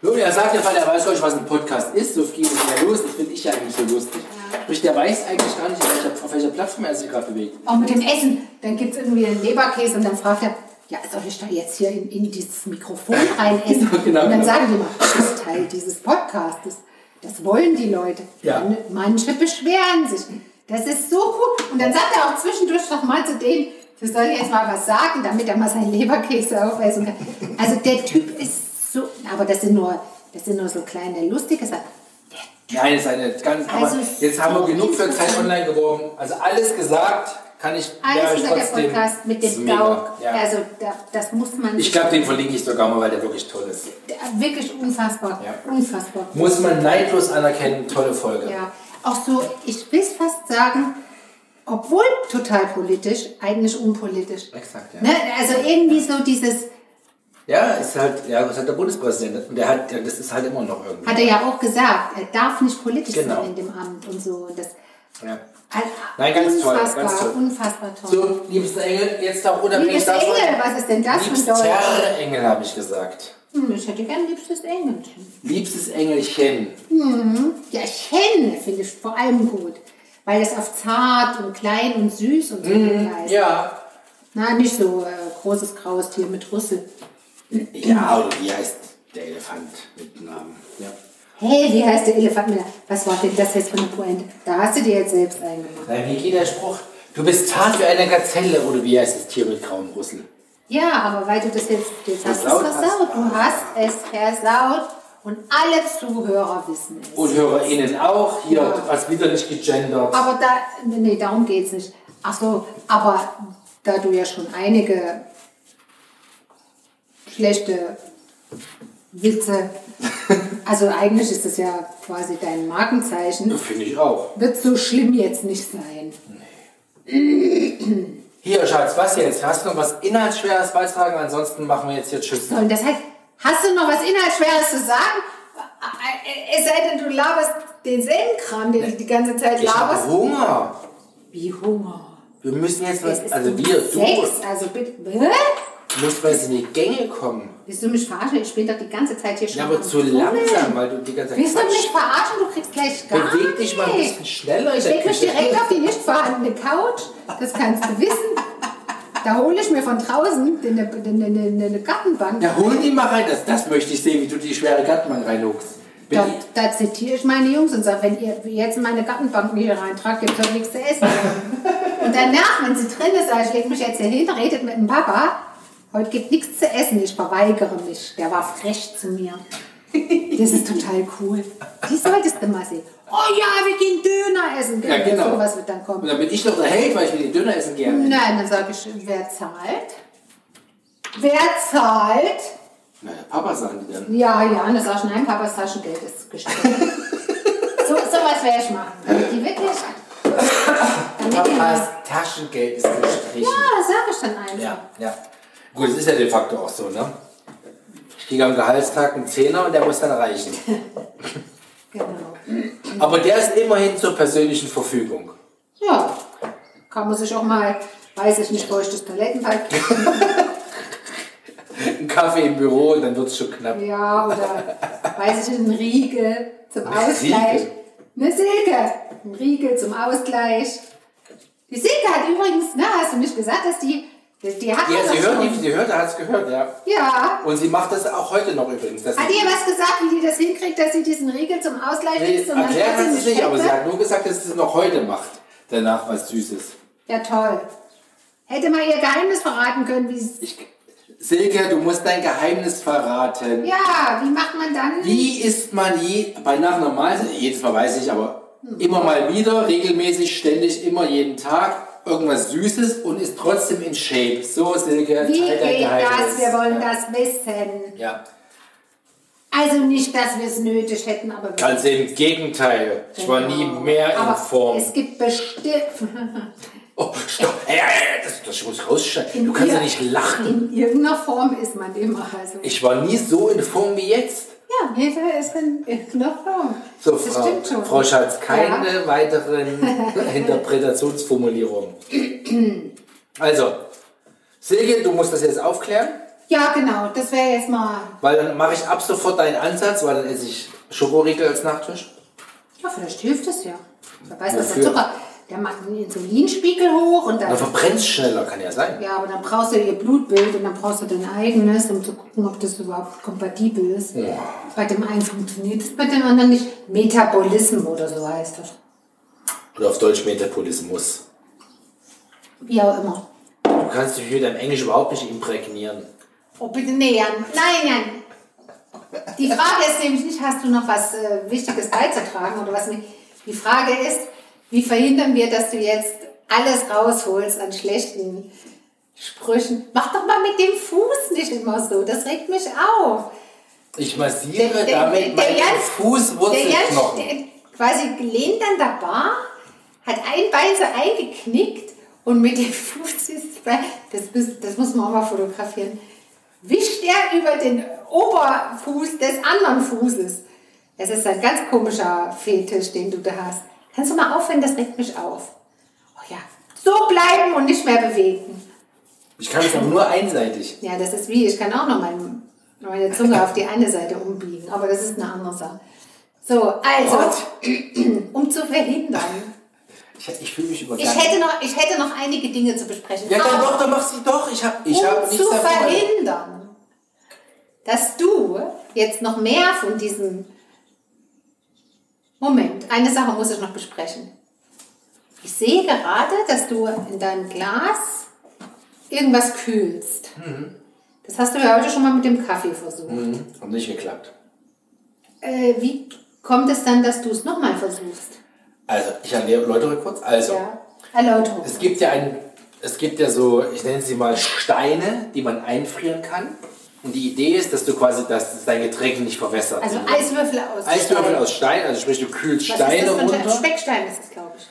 Nun, er sagt ja, weil er weiß, was ein Podcast ist, so viel ist ja los. Das finde ich ja eigentlich so lustig. Sprich, der weiß eigentlich gar nicht, auf welcher, auf welcher Plattform er sich gerade bewegt. Auch mit dem Essen, dann gibt es irgendwie einen Leberkäse und dann fragt er, ja, soll ich da jetzt hier in, in dieses Mikrofon *laughs* rein essen? Genau, genau, und dann genau. sagen die mal, das ist Teil dieses Podcastes. Das wollen die Leute. Ja. Man- Manche beschweren sich. Das ist so cool. Und dann sagt er auch zwischendurch noch mal zu denen, du soll jetzt mal was sagen, damit er mal seinen Leberkäse aufessen kann. Also der Typ ist so, aber das sind nur, das sind nur so kleine lustige Sachen. Nein, ist eine ganz. Aber Also jetzt haben wir so genug für Zeit online geworben. Also alles gesagt, kann ich. Alles über der Podcast mit dem. Gauk. Ja. Also da, das muss man ich glaube, den verlinke ich sogar mal, weil der wirklich toll ist. Wirklich unfassbar. Ja. Unfassbar. Muss man neidlos anerkennen, tolle Folge. Ja. Auch so, ich will fast sagen, obwohl total politisch, eigentlich unpolitisch. Exakt, ja. Ne? Also irgendwie so dieses, Ja, ist halt, ja, ist halt der Bundespräsident. Und der hat, das ist halt immer noch irgendwie. hat er ja auch gesagt, er darf nicht politisch Genau. sein in dem Amt und so. Und das, Ja. Also, Nein, ganz toll, unfassbar, ganz toll. unfassbar toll. So, liebster Engel, jetzt auch unabhängig Liebes davon. Engel, was ist denn das für Deutsch? Engel, habe ich gesagt. Hm, ich hätte gern liebstes Engelchen. Liebstes Engelchen. Ja, Chen finde ich vor allem gut. Weil es auf zart und klein und süß und so heißt. Mhm. Ja. Na, nicht so äh, großes graues Tier mit Rüssel. Ja, oder wie heißt der Elefant mit Namen? Ja. Hey, wie heißt der Elefant? Was war denn das jetzt für eine Pointe? Da hast du dir jetzt selbst eingemacht. Nein, wie geht der Spruch? Du bist zart wie eine Gazelle oder wie heißt das Tier mit grauem Rüssel? Ja, aber weil du das jetzt, jetzt hast du es Versaut hast. versaut. Du hast es versaut und alle Zuhörer wissen es. Und HörerInnen auch. Hier Ja. was wieder nicht gegendert. Aber da, nee, darum geht es nicht. Ach so, aber da du ja schon einige schlechte Witze, *laughs* also eigentlich ist das ja quasi dein Markenzeichen, Finde ich auch. wird so schlimm jetzt nicht sein. Hier, Schatz, was jetzt? Hast du noch was Inhaltsschweres beitragen? Ansonsten machen wir jetzt hier Tschüss. So, und das heißt, hast du noch was Inhaltsschweres zu sagen? Es sei denn, du laberst denselben Kram, den du die ganze Zeit Ich laberst. habe Hunger. Wie Hunger. Wir müssen jetzt was, also wir, du, sechs, also bitte. Hä? Musst mal in die Gänge kommen. Willst du mich verarschen? Ich bin doch die ganze Zeit hier schon. Ja, aber zu langsam, weil du die ganze Zeit Willst du mich verarschen? Du kriegst gleich gar Beweg dich mal ein bisschen schneller Ich leg mich direkt auf die nicht vorhandene Couch. Das kannst du wissen. Da hole ich mir von draußen eine, Gartenbank. Ja, hol die mal rein. Das, das möchte ich sehen, wie du die schwere Gartenbank reinhuckst. Da, da zitiere ich meine Jungs und sage, wenn ihr jetzt meine Gartenbank hier reintragt, gibt es doch nichts zu essen. Und *laughs* Und danach, wenn sie drin ist, sage ich, leg mich jetzt hier hin, redet mit dem Papa. Heute gibt nichts zu essen, ich verweigere mich. Der war frech zu mir. Das ist total cool. Die solltest du mal sehen. Oh ja, wir gehen Döner essen. Ja, genau. So was wird dann Und kommen. dann bin ich doch der Held, weil ich will den Döner essen gerne. Nein, dann sage ich, wer zahlt? Wer zahlt? Na, der Papa sagen die dann. Ja, ja, und dann sag ich, nein, Papas Taschengeld ist gestrichen. *laughs* so, so was werde ich machen. Damit die wirklich. *laughs* Damit Papas. Taschengeld ist gestrichen. Ja, das sage ich dann einfach. Ja, ja. Gut, das ist ja de facto auch so, ne? Ich kriege am Gehaltstag einen Zehner und der muss dann reichen. *laughs* Genau. Aber der ist immerhin zur persönlichen Verfügung. Ja, kann man sich auch mal, weiß ich nicht, feuchtes Toilettenpapier. Ein Kaffee im Büro, dann wird es schon knapp. Ja, oder weiß ich nicht, ein Riegel zum Ausgleich. Riegel? Eine Silke. Ein Riegel zum Ausgleich. Die Silke hat übrigens, na, hast du nicht gesagt, dass die, die, die hat Ja, sie hört, die, sie hört, hat es gehört, ja. Ja. Und sie macht das auch heute noch übrigens. Hat ihr was gesagt, wie die das hinkriegt, dass sie diesen Riegel zum Ausgleich nee, isst und erklärt hat sie es nicht, aber sie hat nur gesagt, dass sie es noch heute macht. Danach was Süßes. Ja, toll. Hätte mal ihr Geheimnis verraten können, wie es. Silke, du musst dein Geheimnis verraten. Ja, wie macht man dann? Wie isst man je, bei nach normal, jedes Mal weiß ich, aber immer mal wieder, regelmäßig, ständig, immer jeden Tag irgendwas Süßes und ist trotzdem in Shape. So, Silke, Wie geht das? Wir wollen ja. das wissen. Ja, Also nicht, dass wir es nötig hätten, aber ganz im Gegenteil. Ich war nie Genau. mehr aber in Form. Es gibt bestimmt *laughs* Oh, stopp. Ey, ey, das, das muss rausschneiden. Du kannst ja nicht lachen. in irgendeiner Form ist man immer. Also. Ich war nie so in Form wie jetzt. Ja, jeder ist in irgendeiner Form. So, das Frau, stimmt schon. Frau Schatz, keine Ja. weiteren *laughs* Interpretationsformulierungen. Also, Silke, du musst das jetzt aufklären, Ja, genau. Das wäre jetzt mal. weil dann mache ich ab sofort deinen Ansatz, weil dann esse ich Schokoriegel als Nachtisch. Ja, vielleicht hilft es ja. Wer weiß, was der? Zucker. Der macht den Insulinspiegel hoch und dann. Dann verbrennt es schneller, kann ja sein. Ja, aber dann brauchst du ihr Blutbild und dann brauchst du dein eigenes, um zu gucken, ob das überhaupt kompatibel ist. Bei dem einen funktioniert es, bei dem anderen nicht. Metabolismus oder so heißt das. Oder auf Deutsch Metabolismus. Wie auch immer. Du kannst dich mit deinem Englisch überhaupt nicht imprägnieren. Oh, bitte, nee, Jan. Nein, Jan. Die Frage ist nämlich nicht, hast du noch was äh, Wichtiges beizutragen oder was nicht. Die Frage ist, wie verhindern wir, dass du jetzt alles rausholst an schlechten Sprüchen? Mach doch mal mit dem Fuß nicht immer so. Das regt mich auf. Ich massiere Der- der- damit der meinen Fußwurzelknochen. Der quasi gelehnt an der Bar, hat ein Bein so eingeknickt und mit dem *laughs* Fuß ist, das, muss- das muss man auch mal fotografieren, wischt er über den Oberfuß des anderen Fußes. Es ist ein ganz komischer Fetisch, den du da hast. Kannst du mal aufhören, das regt mich auf. Oh ja, so bleiben und nicht mehr bewegen. Ich kann es aber nur einseitig. Ja, das ist wie, ich kann auch noch mein, meine Zunge auf die eine Seite umbiegen, aber das ist eine andere Sache. So, also, What? *clears throat* um zu verhindern. Ich, ich fühle mich Ich übergangen. hätte, noch, ich hätte noch einige Dinge zu besprechen. ja, dann doch, dann mach sie doch. Ich habe ich hab um nichts zu davon. verhindern, dass du jetzt noch mehr von diesem... Moment, eine Sache muss ich noch besprechen. Ich sehe gerade, dass du in deinem Glas irgendwas kühlst. Das hast du ja heute schon mal mit dem Kaffee versucht. Mhm, hat nicht geklappt. Äh, wie kommt es dann, dass du es nochmal versuchst? Also, ich erläutere kurz. Also, Ja. Erläuterung. es gibt ja ein, es gibt ja so, ich nenne sie mal Steine, die man einfrieren kann. Und die Idee ist, dass du quasi, dass dein Getränk nicht verwässert. Also. Eiswürfel aus Eiswürfel Stein. aus Stein, also sprich, du kühlst Was Steine ist das runter. Speckstein ist es, glaube ich.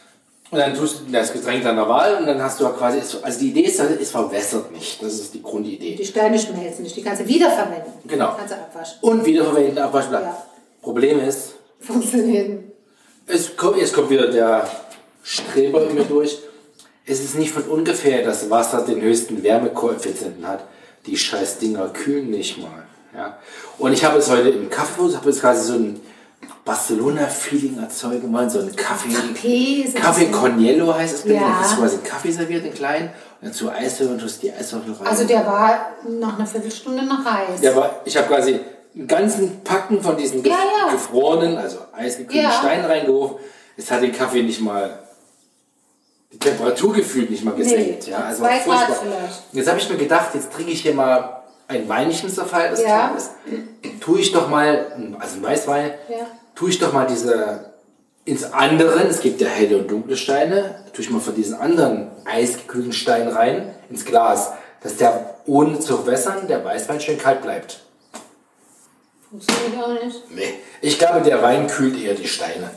Und dann tust du das Getränk deiner Wahl und dann hast du quasi, also die Idee ist, es verwässert nicht. Das ist die Grundidee. Die Steine schmelzen nicht, die kannst du wiederverwenden. Genau. Kannst du abwaschen. Und wiederverwenden, Abwaschblatt. Ja. Problem ist, Funktioniert. es kommt, jetzt kommt wieder der Streber in mir durch. Es ist nicht von ungefähr, dass Wasser den höchsten Wärmekoeffizienten hat. Die scheiß Dinger kühlen nicht mal. Ja. Und ich habe es heute im Kaffee, ich habe jetzt quasi so ein Barcelona-Feeling erzeugen wollen, so ein Kaffee. Kaffee Kaffee Cornello heißt es. Ja. Das ist quasi ein Kaffee serviert in klein. Und dazu Eiswürfel und tust die Eiswürfel rein. Also der war nach einer Viertelstunde noch heiß. Ja, aber ich habe quasi einen ganzen Packen von diesen Ja, ja. gefrorenen, also eisgekühlten Ja. Steinen reingeworfen. Es hat den Kaffee nicht mal die Temperatur gefühlt nicht mal gesenkt. Nee, ja, also zwei Grad vielleicht. Jetzt habe ich mir gedacht, jetzt trinke ich hier mal ein Weinchen zur Feier des Ja. Tages. Tue ich doch mal, also ein Weißwein, Ja. tue ich doch mal diese ins anderen, es gibt ja helle und dunkle Steine, tue ich mal von diesen anderen eisgekühlten Stein rein ins Glas, dass der ohne zu wässern, der Weißwein schön kalt bleibt. Funktioniert auch nicht. Nee. Ich glaube, der Wein kühlt eher die Steine.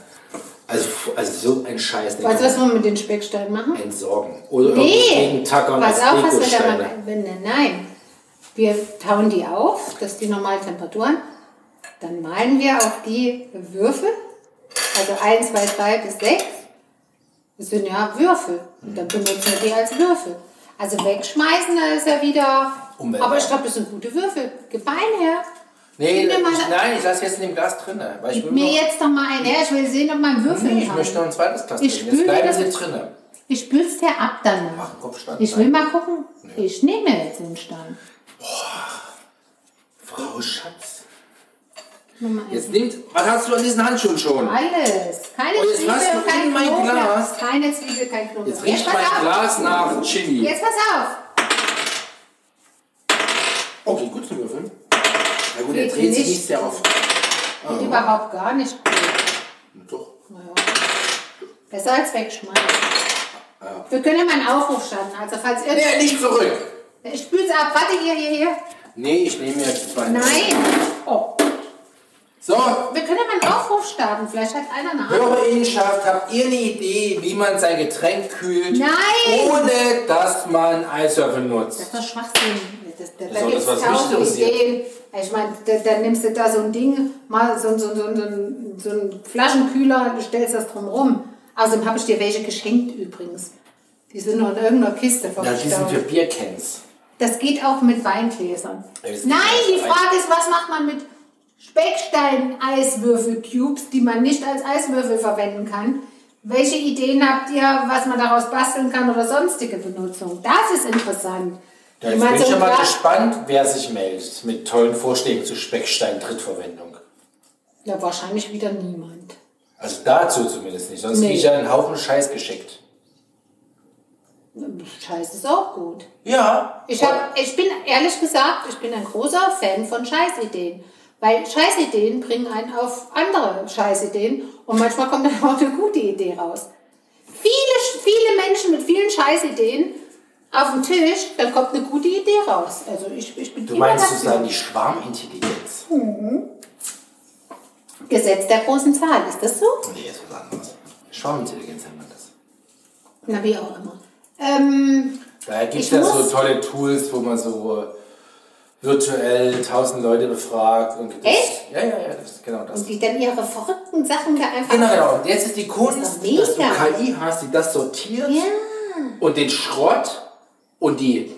Also, also so ein Scheiß. Weißt du, was wir mit den Specksteinen machen? entsorgen. Oder Nee, Tackern pass auf, was wir da wenn, nein, wir tauen die auf, das ist die normale Temperatur, dann malen wir auf die Würfel, also 1, 2, 3 bis 6, das sind ja Würfel, und dann benutzen wir die als Würfel. Also wegschmeißen, da ist ja wieder, Umwelt. aber ich glaube, das sind gute Würfel, gib einen her. Nee, ich, nein, ich lasse jetzt in dem Glas drin. Weil ich Gib mir noch, jetzt doch mal her, ich will sehen, ob mein Würfel nee, ich kann. möchte noch ein zweites Glas Ich spüle Jetzt bleiben das- sie drinne. Ich spül's dir ab danach. Mach Kopfstand. Ich will mal gucken, ich nehme jetzt den Stand. Frau Schatz. Jetzt nimmt, was hast du an diesen Handschuhen schon? Alles. Keine Oh, jetzt Zwiebel, kein mein Knoblauch. Glas. Keine Zwiebel, kein Knoblauch. Jetzt riecht pass mein auf. Glas nach Chili. Jetzt pass auf. Okay, gut zu würfeln. Na gut, er Geht dreht sich nicht. nicht sehr oft. Geht überhaupt gar nicht gut. Doch. Naja. Besser als wegschmeißen. Wir können ja mal einen Aufruf starten. Also falls ihr... Nee, nicht zurück. Ich spül's ab. Warte, hier, hier, hier. Nee, ich nehme jetzt zwei. Nein. Oh. So, Wir können ja mal einen Aufruf starten. Vielleicht hat einer eine Ahnung. Hörerinnenschaft, habt ihr eine Idee, wie man sein Getränk kühlt? Nein. Ohne, dass man Eiswürfel nutzt. Das ist doch Schwachsinn. Das, da da gibt das es was tausend Wichtiges hier? Ideen. Ich meine, da, da nimmst du da so ein Ding, mal so, so, so, so, ein- so einen Flaschenkühler, du stellst das drum rum. Außerdem habe ich dir welche geschenkt übrigens. Die sind noch in irgendeiner Kiste Ja, die sind für. Biercans. Das geht auch mit Weingläsern. Ja, Nein, die Frage ist, was macht man mit Speckstein-Eiswürfel-Cubes, die man nicht als Eiswürfel verwenden kann? Welche Ideen habt ihr, was man daraus basteln kann oder sonstige Benutzung? Das ist interessant. Ja, Wie jetzt man bin ich schon mal gespannt, wer sich meldet mit tollen Vorschlägen zu Speckstein-Trittverwendung. Ja, wahrscheinlich wieder niemand. Also dazu zumindest nicht. Sonst Nee. kriege ich ja einen Haufen Scheiß geschickt. Scheiß ist auch gut. Ja. Ich, hab, ich bin, ehrlich gesagt, ich bin ein großer Fan von Scheißideen. Weil Scheißideen bringen einen auf andere Scheißideen und manchmal kommt dann auch eine gute Idee raus. Viele, viele Menschen mit vielen Scheißideen auf dem Tisch, dann kommt eine gute Idee raus. Also ich, ich bin Du meinst dafür. sozusagen die Schwarmintelligenz? Gesetz der großen Zahl, ist das so? Nee, ist was anderes. Schwarmintelligenz nennt man das. Na, wie auch immer. Ähm, Da gibt es ja so tolle Tools, wo man so äh, virtuell tausend Leute befragt. Und das, Echt? Ja, ja, ja, das ist genau das. und die dann ihre verrückten Sachen da einfach... Genau, genau. Und jetzt ist die Kunst, Das ist dass du. KI hast, die das sortiert Ja. und den Schrott und die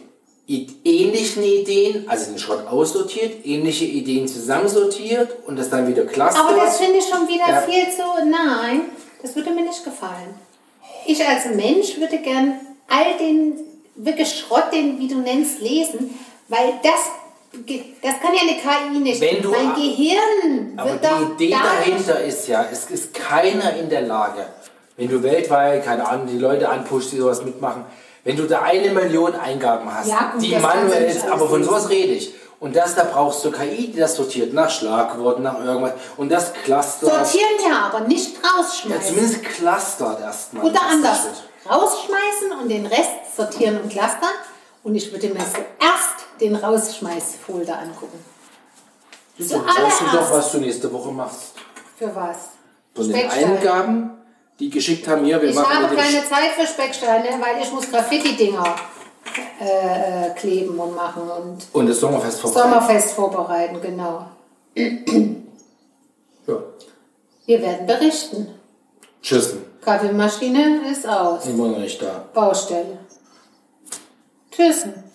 ähnlichen Ideen, also den Schrott aussortiert, ähnliche Ideen zusammensortiert und das dann wieder clustert. Aber das finde ich schon wieder Ja. viel zu. Nein, das würde mir nicht gefallen. Ich als Mensch würde gern all den wirklich Schrott, den, wie du nennst, lesen, weil das, das kann ja eine KI nicht. Wenn du- mein Gehirn Aber wird doch die Idee dahinter ist ja, es ist keiner in der Lage, wenn du weltweit, keine Ahnung, die Leute anpushst, die sowas mitmachen, wenn du da eine Million Eingaben hast, Ja, gut, die manuell ist, aber von sowas rede ich. Und das, da brauchst du KI, die das sortiert nach Schlagworten, nach irgendwas. Und das clustert. Sortieren ja, aber nicht Ja, rausschmeißen. zumindest clustert erstmal. Oder anders. Rausschmeißen und den Rest sortieren und clustern. Und ich würde mir zuerst den Rausschmeißfolder angucken. Du weißt du doch, was du nächste Woche machst. Für was? Von den. Eingaben, die geschickt haben, hier, wir Ich machen habe mit dem keine Zeit für Specksteine, weil ich muss Graffiti-Dinger äh, äh, kleben und machen und und das Sommerfest vorbei. Sommerfest vorbereiten, genau. Ja. Wir werden berichten. Tschüssen. Kaffeemaschine ist aus. Ich bin noch nicht da. Baustelle. Tschüssen.